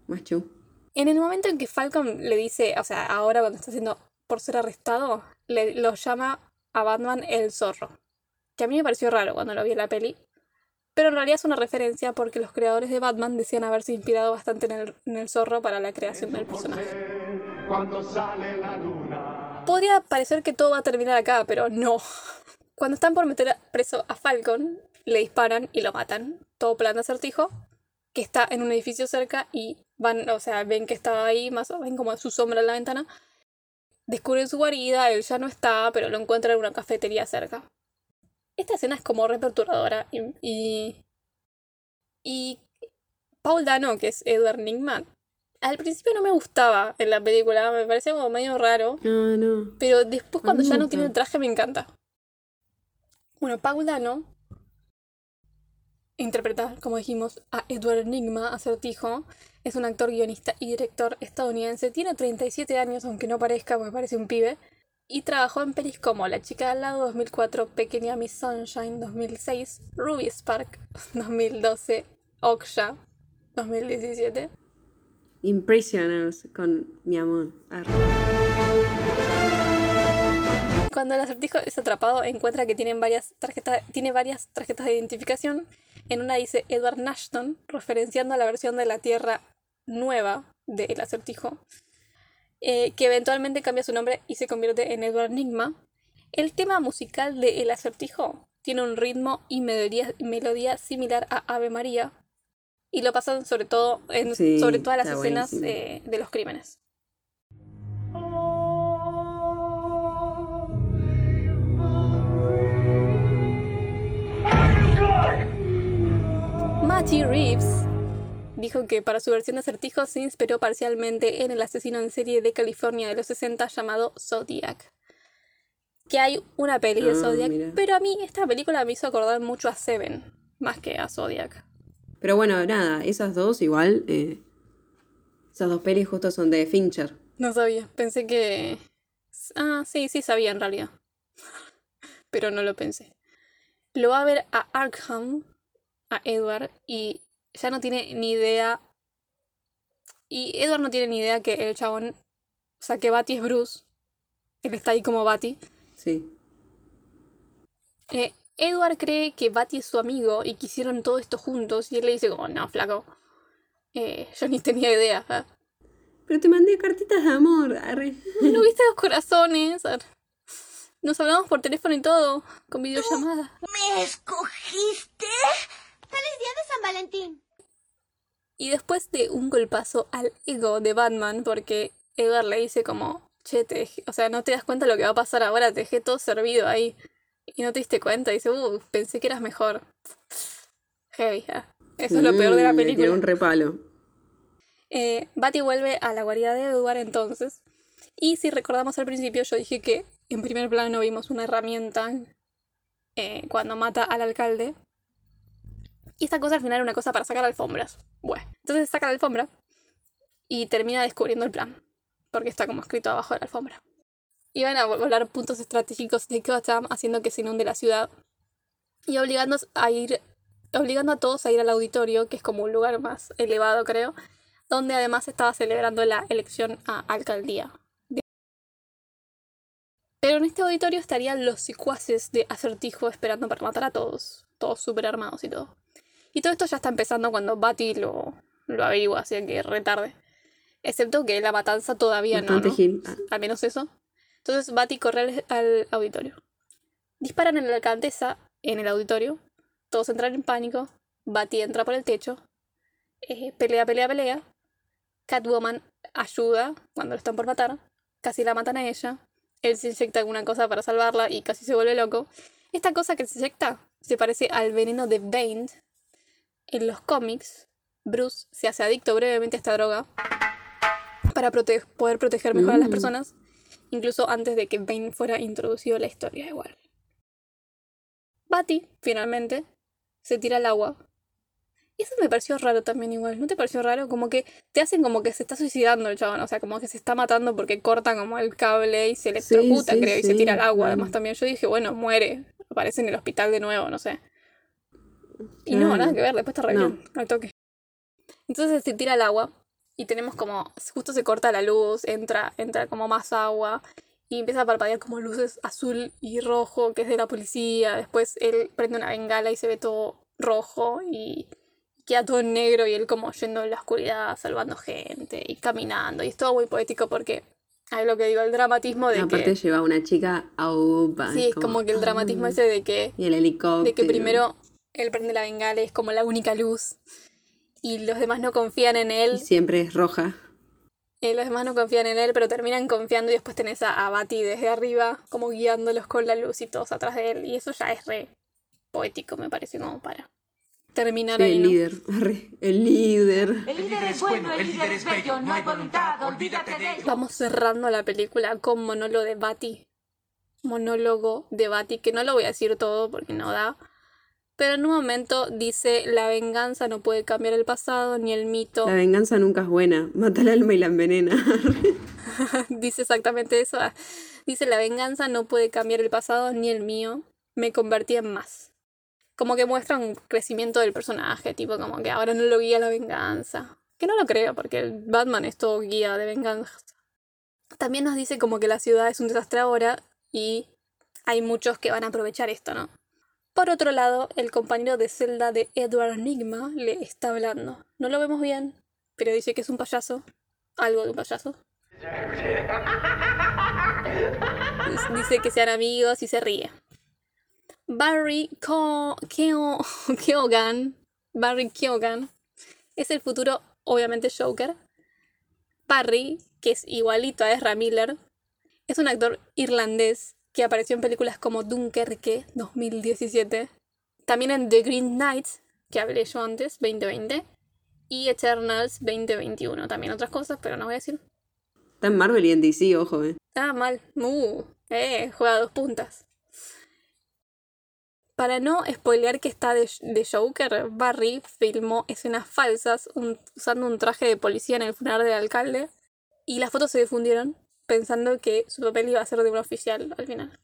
Machu. En el momento en que Falcon le dice, o sea, ahora cuando está haciendo por ser arrestado, le, lo llama a Batman el zorro. Que a mí me pareció raro cuando lo vi en la peli. Pero en realidad es una referencia porque los creadores de Batman decían haberse inspirado bastante en el, zorro para la creación del personaje. Podría parecer que todo va a terminar acá, pero no. Cuando están por meter preso a Falcon, le disparan y lo matan. Todo plan de acertijo, que está en un edificio cerca y van, o sea, ven que está ahí, más o ven como su sombra en la ventana. Descubren su guarida, él ya no está, pero lo encuentran en una cafetería cerca. Esta escena es como re y, y, y Paul Dano, que es Edward Nigma, al principio no me gustaba en la película, me parecía como medio raro. No, no. Pero después cuando ya no tiene el traje me encanta. Bueno, Paul Dano interpreta, como dijimos, a Edward Enigma, acertijo. Es un actor, guionista y director estadounidense. Tiene 37 años, aunque no parezca, porque parece un pibe. Y trabajó en pelis como La chica de al lado 2004, Pequeña Miss Sunshine 2006, Ruby Spark 2012, Oksha 2017. Imprisoners con mi amor. Arre. Cuando el acertijo es atrapado, encuentra que tienen varias tarjetas, tiene varias tarjetas de identificación. En una dice Edward Nashton, referenciando a la versión de la Tierra nueva del acertijo, eh, que eventualmente cambia su nombre y se convierte en Edward Nigma. El tema musical de El acertijo tiene un ritmo y melodía, melodía similar a Ave María, y lo pasan sobre todo en Sí, sobre todas las escenas eh, de los crímenes. Matty Reeves dijo que para su versión de acertijo se inspiró parcialmente en el asesino en serie de California de los 60 llamado Zodiac. Que hay una peli de Ah, Zodiac, mira. pero a mí esta película me hizo acordar mucho a Seven, más que a Zodiac. Pero bueno, nada, esas dos igual. eh, esas dos pelis justo son de Fincher. No sabía, pensé que... Ah, sí, sí sabía en realidad. Pero no lo pensé. Lo va a ver a Arkham, a Edward, y ya no tiene ni idea... Y Edward no tiene ni idea que el chabón... O sea, que Batty es Bruce. Él está ahí como Batty. Sí. Eh, Edward cree que Batty es su amigo y que hicieron todo esto juntos. Y él le dice como, no, flaco. Eh, yo ni tenía idea. ¿eh? Pero te mandé cartitas de amor. Arre. ¿No viste los corazones? Nos hablamos por teléfono y todo, con videollamada. ¿Me escogiste? ¡Feliz día de San Valentín! Y después de un golpazo al ego de Batman, porque Edward le dice como, che, te dejé- o sea, no te das cuenta lo que va a pasar ahora, te dejé todo servido ahí. Y no te diste cuenta, dice, uh, pensé que eras mejor. Heavy, ¿eh? Eso es lo peor de la Mm, película. un repalo. Eh, Batty vuelve a la guarida de Edward entonces Y si recordamos al principio, yo dije que en primer plano vimos una herramienta eh, cuando mata al alcalde. Y esta cosa al final era una cosa para sacar alfombras. Bueno, entonces saca la alfombra y termina descubriendo el plan. Porque está como escrito abajo de la alfombra. Iban a volar puntos estratégicos de Gotham haciendo que se inunde la ciudad. Y obligando a ir. Obligando a todos a ir al auditorio, que es como un lugar más elevado, creo. Donde además estaba celebrando la elección a alcaldía. Pero en este auditorio estarían los secuaces de acertijo esperando para matar a todos. Todos súper armados y todo. Y todo esto ya está empezando cuando Batty lo, lo averigua, así que retarde. Excepto que la matanza todavía no. ¿no? Al menos eso. Entonces Batty corre al, al auditorio. Disparan en la alcaldesa en el auditorio. Todos entran en pánico. Batty entra por el techo. eh, pelea, pelea, pelea. Catwoman ayuda cuando lo están por matar. Casi la matan a ella. Él se inyecta alguna cosa para salvarla y casi se vuelve loco. Esta cosa que se inyecta se parece al veneno de Bane. En los cómics, Bruce se hace adicto brevemente a esta droga para prote- poder proteger mejor a las Mm. personas, incluso antes de que Bane fuera introducido a la historia igual. Batty, finalmente, se tira al agua. Y eso me pareció raro también igual. ¿No te pareció raro? Como que te hacen como que se está suicidando el chabón. O sea, como que se está matando porque corta como el cable y se electrocuta, sí, creo, y se tira al agua. Además también yo dije, bueno, muere. Aparece en el hospital de nuevo, no sé. Y no, nada que ver, después está re No. bien, al toque. Entonces se tira al agua y tenemos como, justo se corta la luz, entra, entra como más agua y empieza a parpadear como luces azul y rojo, que es de la policía. Después él prende una bengala y se ve todo rojo y queda todo negro y él como yendo en la oscuridad, salvando gente y caminando. Y es todo muy poético porque hay lo que digo, el dramatismo de Aparte que... lleva a una chica a UPA. Sí, es como que el dramatismo ese de que Y el helicóptero. de que primero él prende la bengala y es como la única luz y los demás no confían en Y él, siempre es roja. y los demás no confían en él, pero terminan confiando y después tenés a, Batty desde arriba como guiándolos con la luz y todos atrás de él y eso ya es re poético me parece como para terminar Sí, ahí, el ¿no? líder. El líder. El líder es bueno, el líder es bello, no hay voluntad, olvídate de ello. Vamos cerrando la película con monólogo de Batty. Monólogo de Batty, que no lo voy a decir todo porque no da. Pero en un momento dice, la venganza no puede cambiar el pasado ni el mito. La venganza nunca es buena. Mata el alma y la envenena. dice exactamente eso. ah. Dice, la venganza no puede cambiar el pasado ni el mío. Me convertí en más. Como que muestra un crecimiento del personaje, tipo como que ahora no lo guía la venganza. Que no lo creo, porque el Batman es todo guía de venganza. También nos dice como que la ciudad es un desastre ahora y hay muchos que van a aprovechar esto, ¿no? Por otro lado, el compañero de celda de Edward Enigma le está hablando. No lo vemos bien, pero dice que es un payaso. Algo de un payaso. Dice que sean amigos y se ríe. Barry Ko- Barry Keoghan, es el futuro, obviamente, Joker. Barry, que es igualito a Ezra Miller, es un actor irlandés que apareció en películas como Dunkerque 2017, también en The Green Knight, que hablé yo antes, 2020, y Eternals 2021, también otras cosas, pero no voy a decir. Está en Marvel y en DC, ojo, eh. Ah, mal. Uh, eh, juega a dos puntas. Para no spoilear que está de, de Joker, Barry filmó escenas falsas un- usando un traje de policía en el funeral del alcalde y las fotos se difundieron pensando que su papel iba a ser de un oficial al final.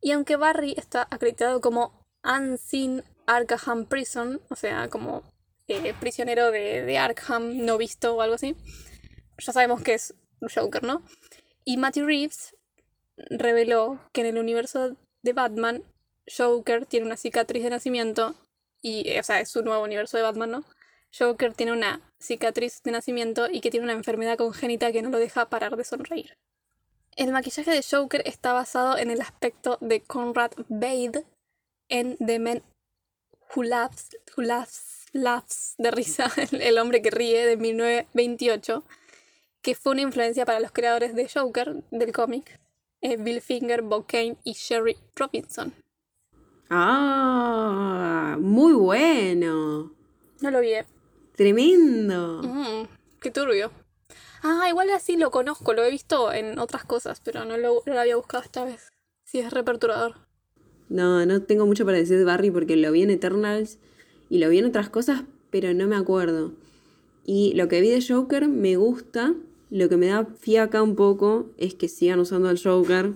Y aunque Barry está acreditado como Unseen Arkham Prison, o sea, como eh, prisionero de, de Arkham no visto o algo así, ya sabemos que es Joker, ¿no? Y Matthew Reeves reveló que en el universo de Batman, Joker tiene una cicatriz de nacimiento, y, eh, o sea, es su nuevo universo de Batman, ¿no? Joker tiene una cicatriz de nacimiento y que tiene una enfermedad congénita que no lo deja parar de sonreír. El maquillaje de Joker está basado en el aspecto de Conrad Vade en The Man Who Laughs, Who Laughs, Laughs de risa, el, el hombre que ríe de 1928, que fue una influencia para los creadores de Joker del cómic, eh, Bill Finger, Bob Kane y Sherry Robinson. Ah, muy bueno. No lo vi. Tremendo. Mm, qué turbio. Ah, igual así lo conozco, lo he visto en otras cosas, pero no lo, no lo había buscado esta vez. Sí, es reperturador. No, no tengo mucho para decir de Barry porque lo vi en Eternals y lo vi en otras cosas, pero no me acuerdo. Y lo que vi de Joker me gusta. Lo que me da fiaca un poco es que sigan usando al Joker.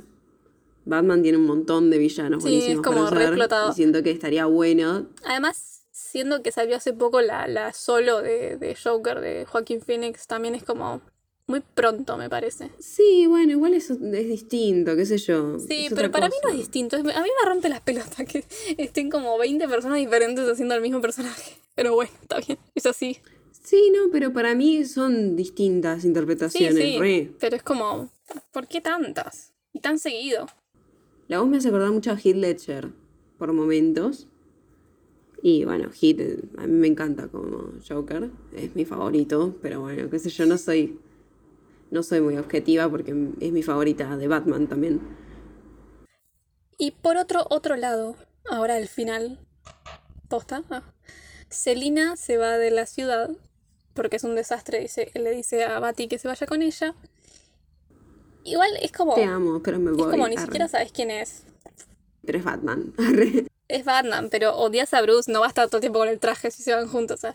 Batman tiene un montón de villanos Sí, buenísimos es como para usar, reexplotado. y siento que estaría bueno. Además, siendo que salió hace poco la, la solo de, de Joker de Joaquin Phoenix, también es como muy pronto, me parece. Sí, bueno, igual eso es distinto, qué sé yo. Sí, pero para mí no es distinto. A mí me rompe las pelotas que estén como 20 personas diferentes haciendo el mismo personaje. Pero bueno, está bien, es así. Sí, no, pero para mí son distintas Sí, interpretaciones. sí. re. Pero es como, ¿por qué tantas? Y tan seguido. La voz me hace acordar mucho a Heath Ledger por momentos. Y bueno, eh, a mí me encanta como Joker, es mi favorito, pero bueno, qué sé yo, no soy no soy muy objetiva porque es mi favorita de Batman también. Y por otro, otro lado, ahora el final, posta, ah, Selina se va de la ciudad porque es un desastre, dice, le dice a Bati que se vaya con ella. Igual es como, Te amo, pero me es voy. como ni arre. siquiera sabes quién es. Pero es Batman. arre. Es Batman, pero odias a Bruce, no va a estar todo el tiempo con el traje si se van juntos. o sea,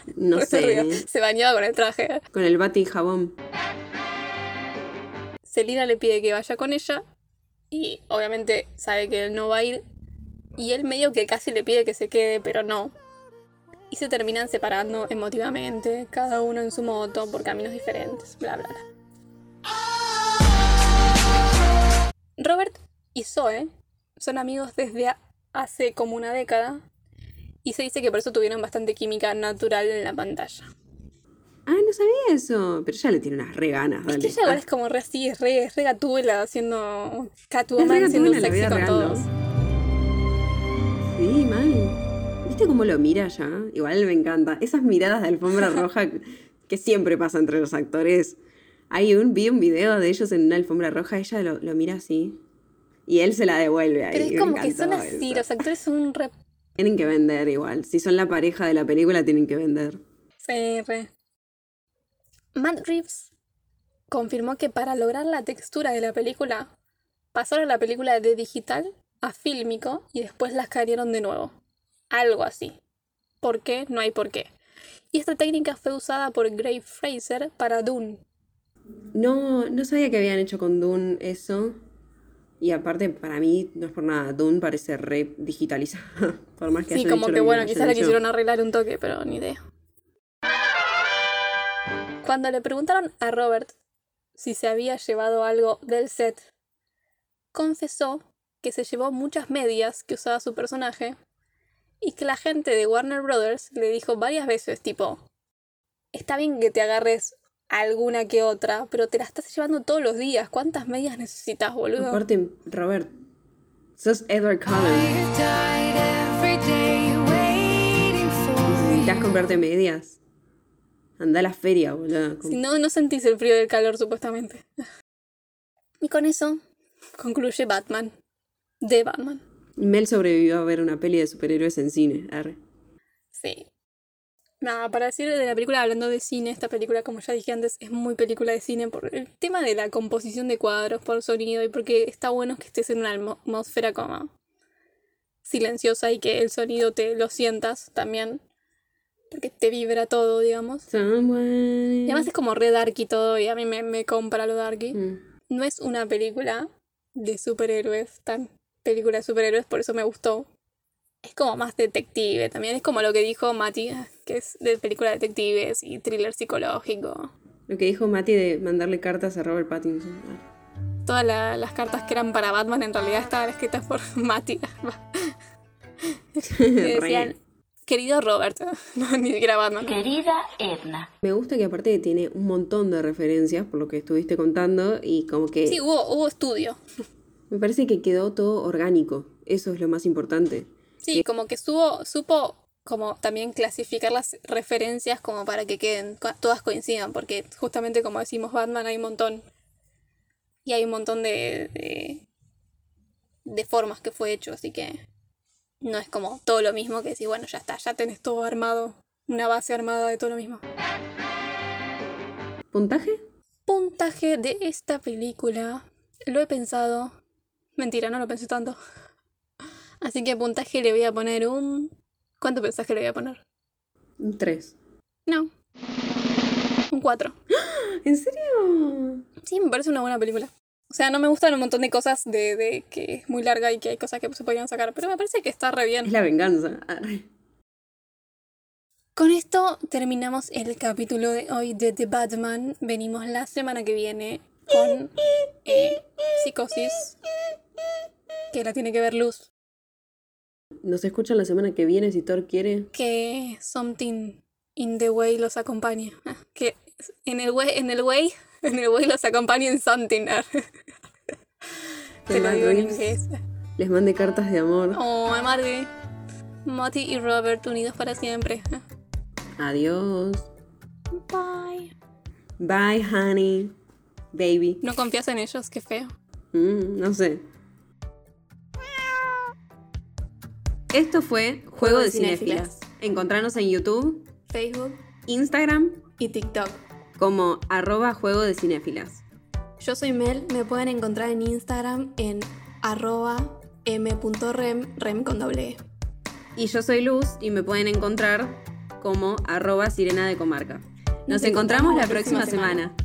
No sé. Se bañaba con el traje. Con el bate y jabón. Selina le pide que vaya con ella y obviamente sabe que él no va a ir y él medio que casi le pide que se quede, pero no. Y se terminan separando emotivamente, cada uno en su moto, por caminos diferentes, bla, bla, bla. Robert y Zoe son amigos desde hace como una década y se dice que por eso tuvieron bastante química natural en la pantalla. Ah, no sabía eso. Pero ella le tiene unas re ganas, Es dale. que ella igual es como re así, es re, es re gatúbela haciendo Es Catwoman, en la sexy con todos. Sí, mal. ¿Viste cómo lo mira ya? Igual me encanta. Esas miradas de alfombra roja que siempre pasa entre los actores. Hay un, vi un video de ellos en una alfombra roja, ella lo, lo mira así. Y él se la devuelve ahí. Pero es como que son así, eso. los actores son un re... Tienen que vender igual. Si son la pareja de la película, tienen que vender. Sí, re. Matt Reeves confirmó que para lograr la textura de la película, pasaron la película de digital a fílmico y después las cambiaron de nuevo. Algo así. ¿Por qué? No hay por qué. Y esta técnica fue usada por Grave Fraser para Dune. No, no sabía que habían hecho con Dune eso. Y aparte, para mí, no es por nada, Dune parece re digitalizada. por más que Sí, como que bueno, quizás hecho. quisieron arreglar un toque, pero ni idea. Cuando le preguntaron a Robert si se había llevado algo del set, confesó que se llevó muchas medias que usaba su personaje y que la gente de Warner Brothers le dijo varias veces tipo, está bien que te agarres alguna que otra, pero te la estás llevando todos los días, ¿cuántas medias necesitas, boludo? Aparte, Robert, sos Edward Cullen. ¿Necesitas comprarte medias? Anda a la feria, boludo. Si no, no sentís el frío del calor, supuestamente. Y con eso concluye Batman. De Batman. Mel sobrevivió a ver una peli de superhéroes en cine. arre. Sí. Nada, para decir de la película, hablando de cine, esta película, como ya dije antes, es muy película de cine por el tema de la composición de cuadros, por sonido y porque está bueno que estés en una atmósfera como silenciosa y que el sonido te lo sientas también. Porque te vibra todo, digamos. Someone Y además es como re darky todo y a mí me, me compra lo darky. Mm. No es una película de superhéroes, tan película de superhéroes, por eso me gustó. Es como más detective, también es como lo que dijo Mati, que es de película de detectives y thriller psicológico. Lo que dijo Mati de mandarle cartas a Robert Pattinson. Ah. Todas la- las cartas que eran para Batman en realidad estaban escritas por Mati. que decían, querido Robert, no, ni siquiera Batman. Querida Edna. Me gusta que aparte tiene un montón de referencias por lo que estuviste contando y como que Sí, hubo, hubo estudio. me parece que quedó todo orgánico. Eso es lo más importante. Sí, como que supo como también clasificar las referencias como para que queden, todas coincidan, porque justamente como decimos Batman hay un montón y hay un montón de, de, de formas que fue hecho, así que no es como todo lo mismo que decir, bueno, ya está, ya tenés todo armado, una base armada de todo lo mismo. ¿Puntaje? Puntaje de esta película. Lo he pensado. Mentira, no lo pensé tanto. Así que puntaje le voy a poner un... ¿Cuánto pensás que le voy a poner? Un 3. No. Un 4. ¿En serio? Sí, me parece una buena película. O sea, no me gustan un montón de cosas de, de que es muy larga y que hay cosas que se podían sacar, pero me parece que está re bien. Es la venganza. Arre. Con esto terminamos el capítulo de hoy de The Batman. Venimos la semana que viene con eh, Psicosis, que la tiene que ver Luz, Nos escuchan la semana que viene si Thor quiere. que Something in the Way los acompaña. Ah, Que en el way, en el way, en el way los acompaña en Something. ah. Que Te lo Matt digo en Reeves inglés. les mande cartas de amor. Oh, Marty. Matty y Robert unidos para siempre. Adiós. Bye. Bye, honey. Baby. No confías en ellos, qué feo. Mm, no sé. Esto fue Juego de Cinéfilas. Encontranos en YouTube, Facebook Instagram, y TikTok. como arroba Juego de Cinéfilas. Yo soy Mel, me pueden encontrar en Instagram en arroba m.rem, rem con doble E. Y yo soy Luz y me pueden encontrar como arroba Sirena de Comarca. Nos, encontramos la próxima semana.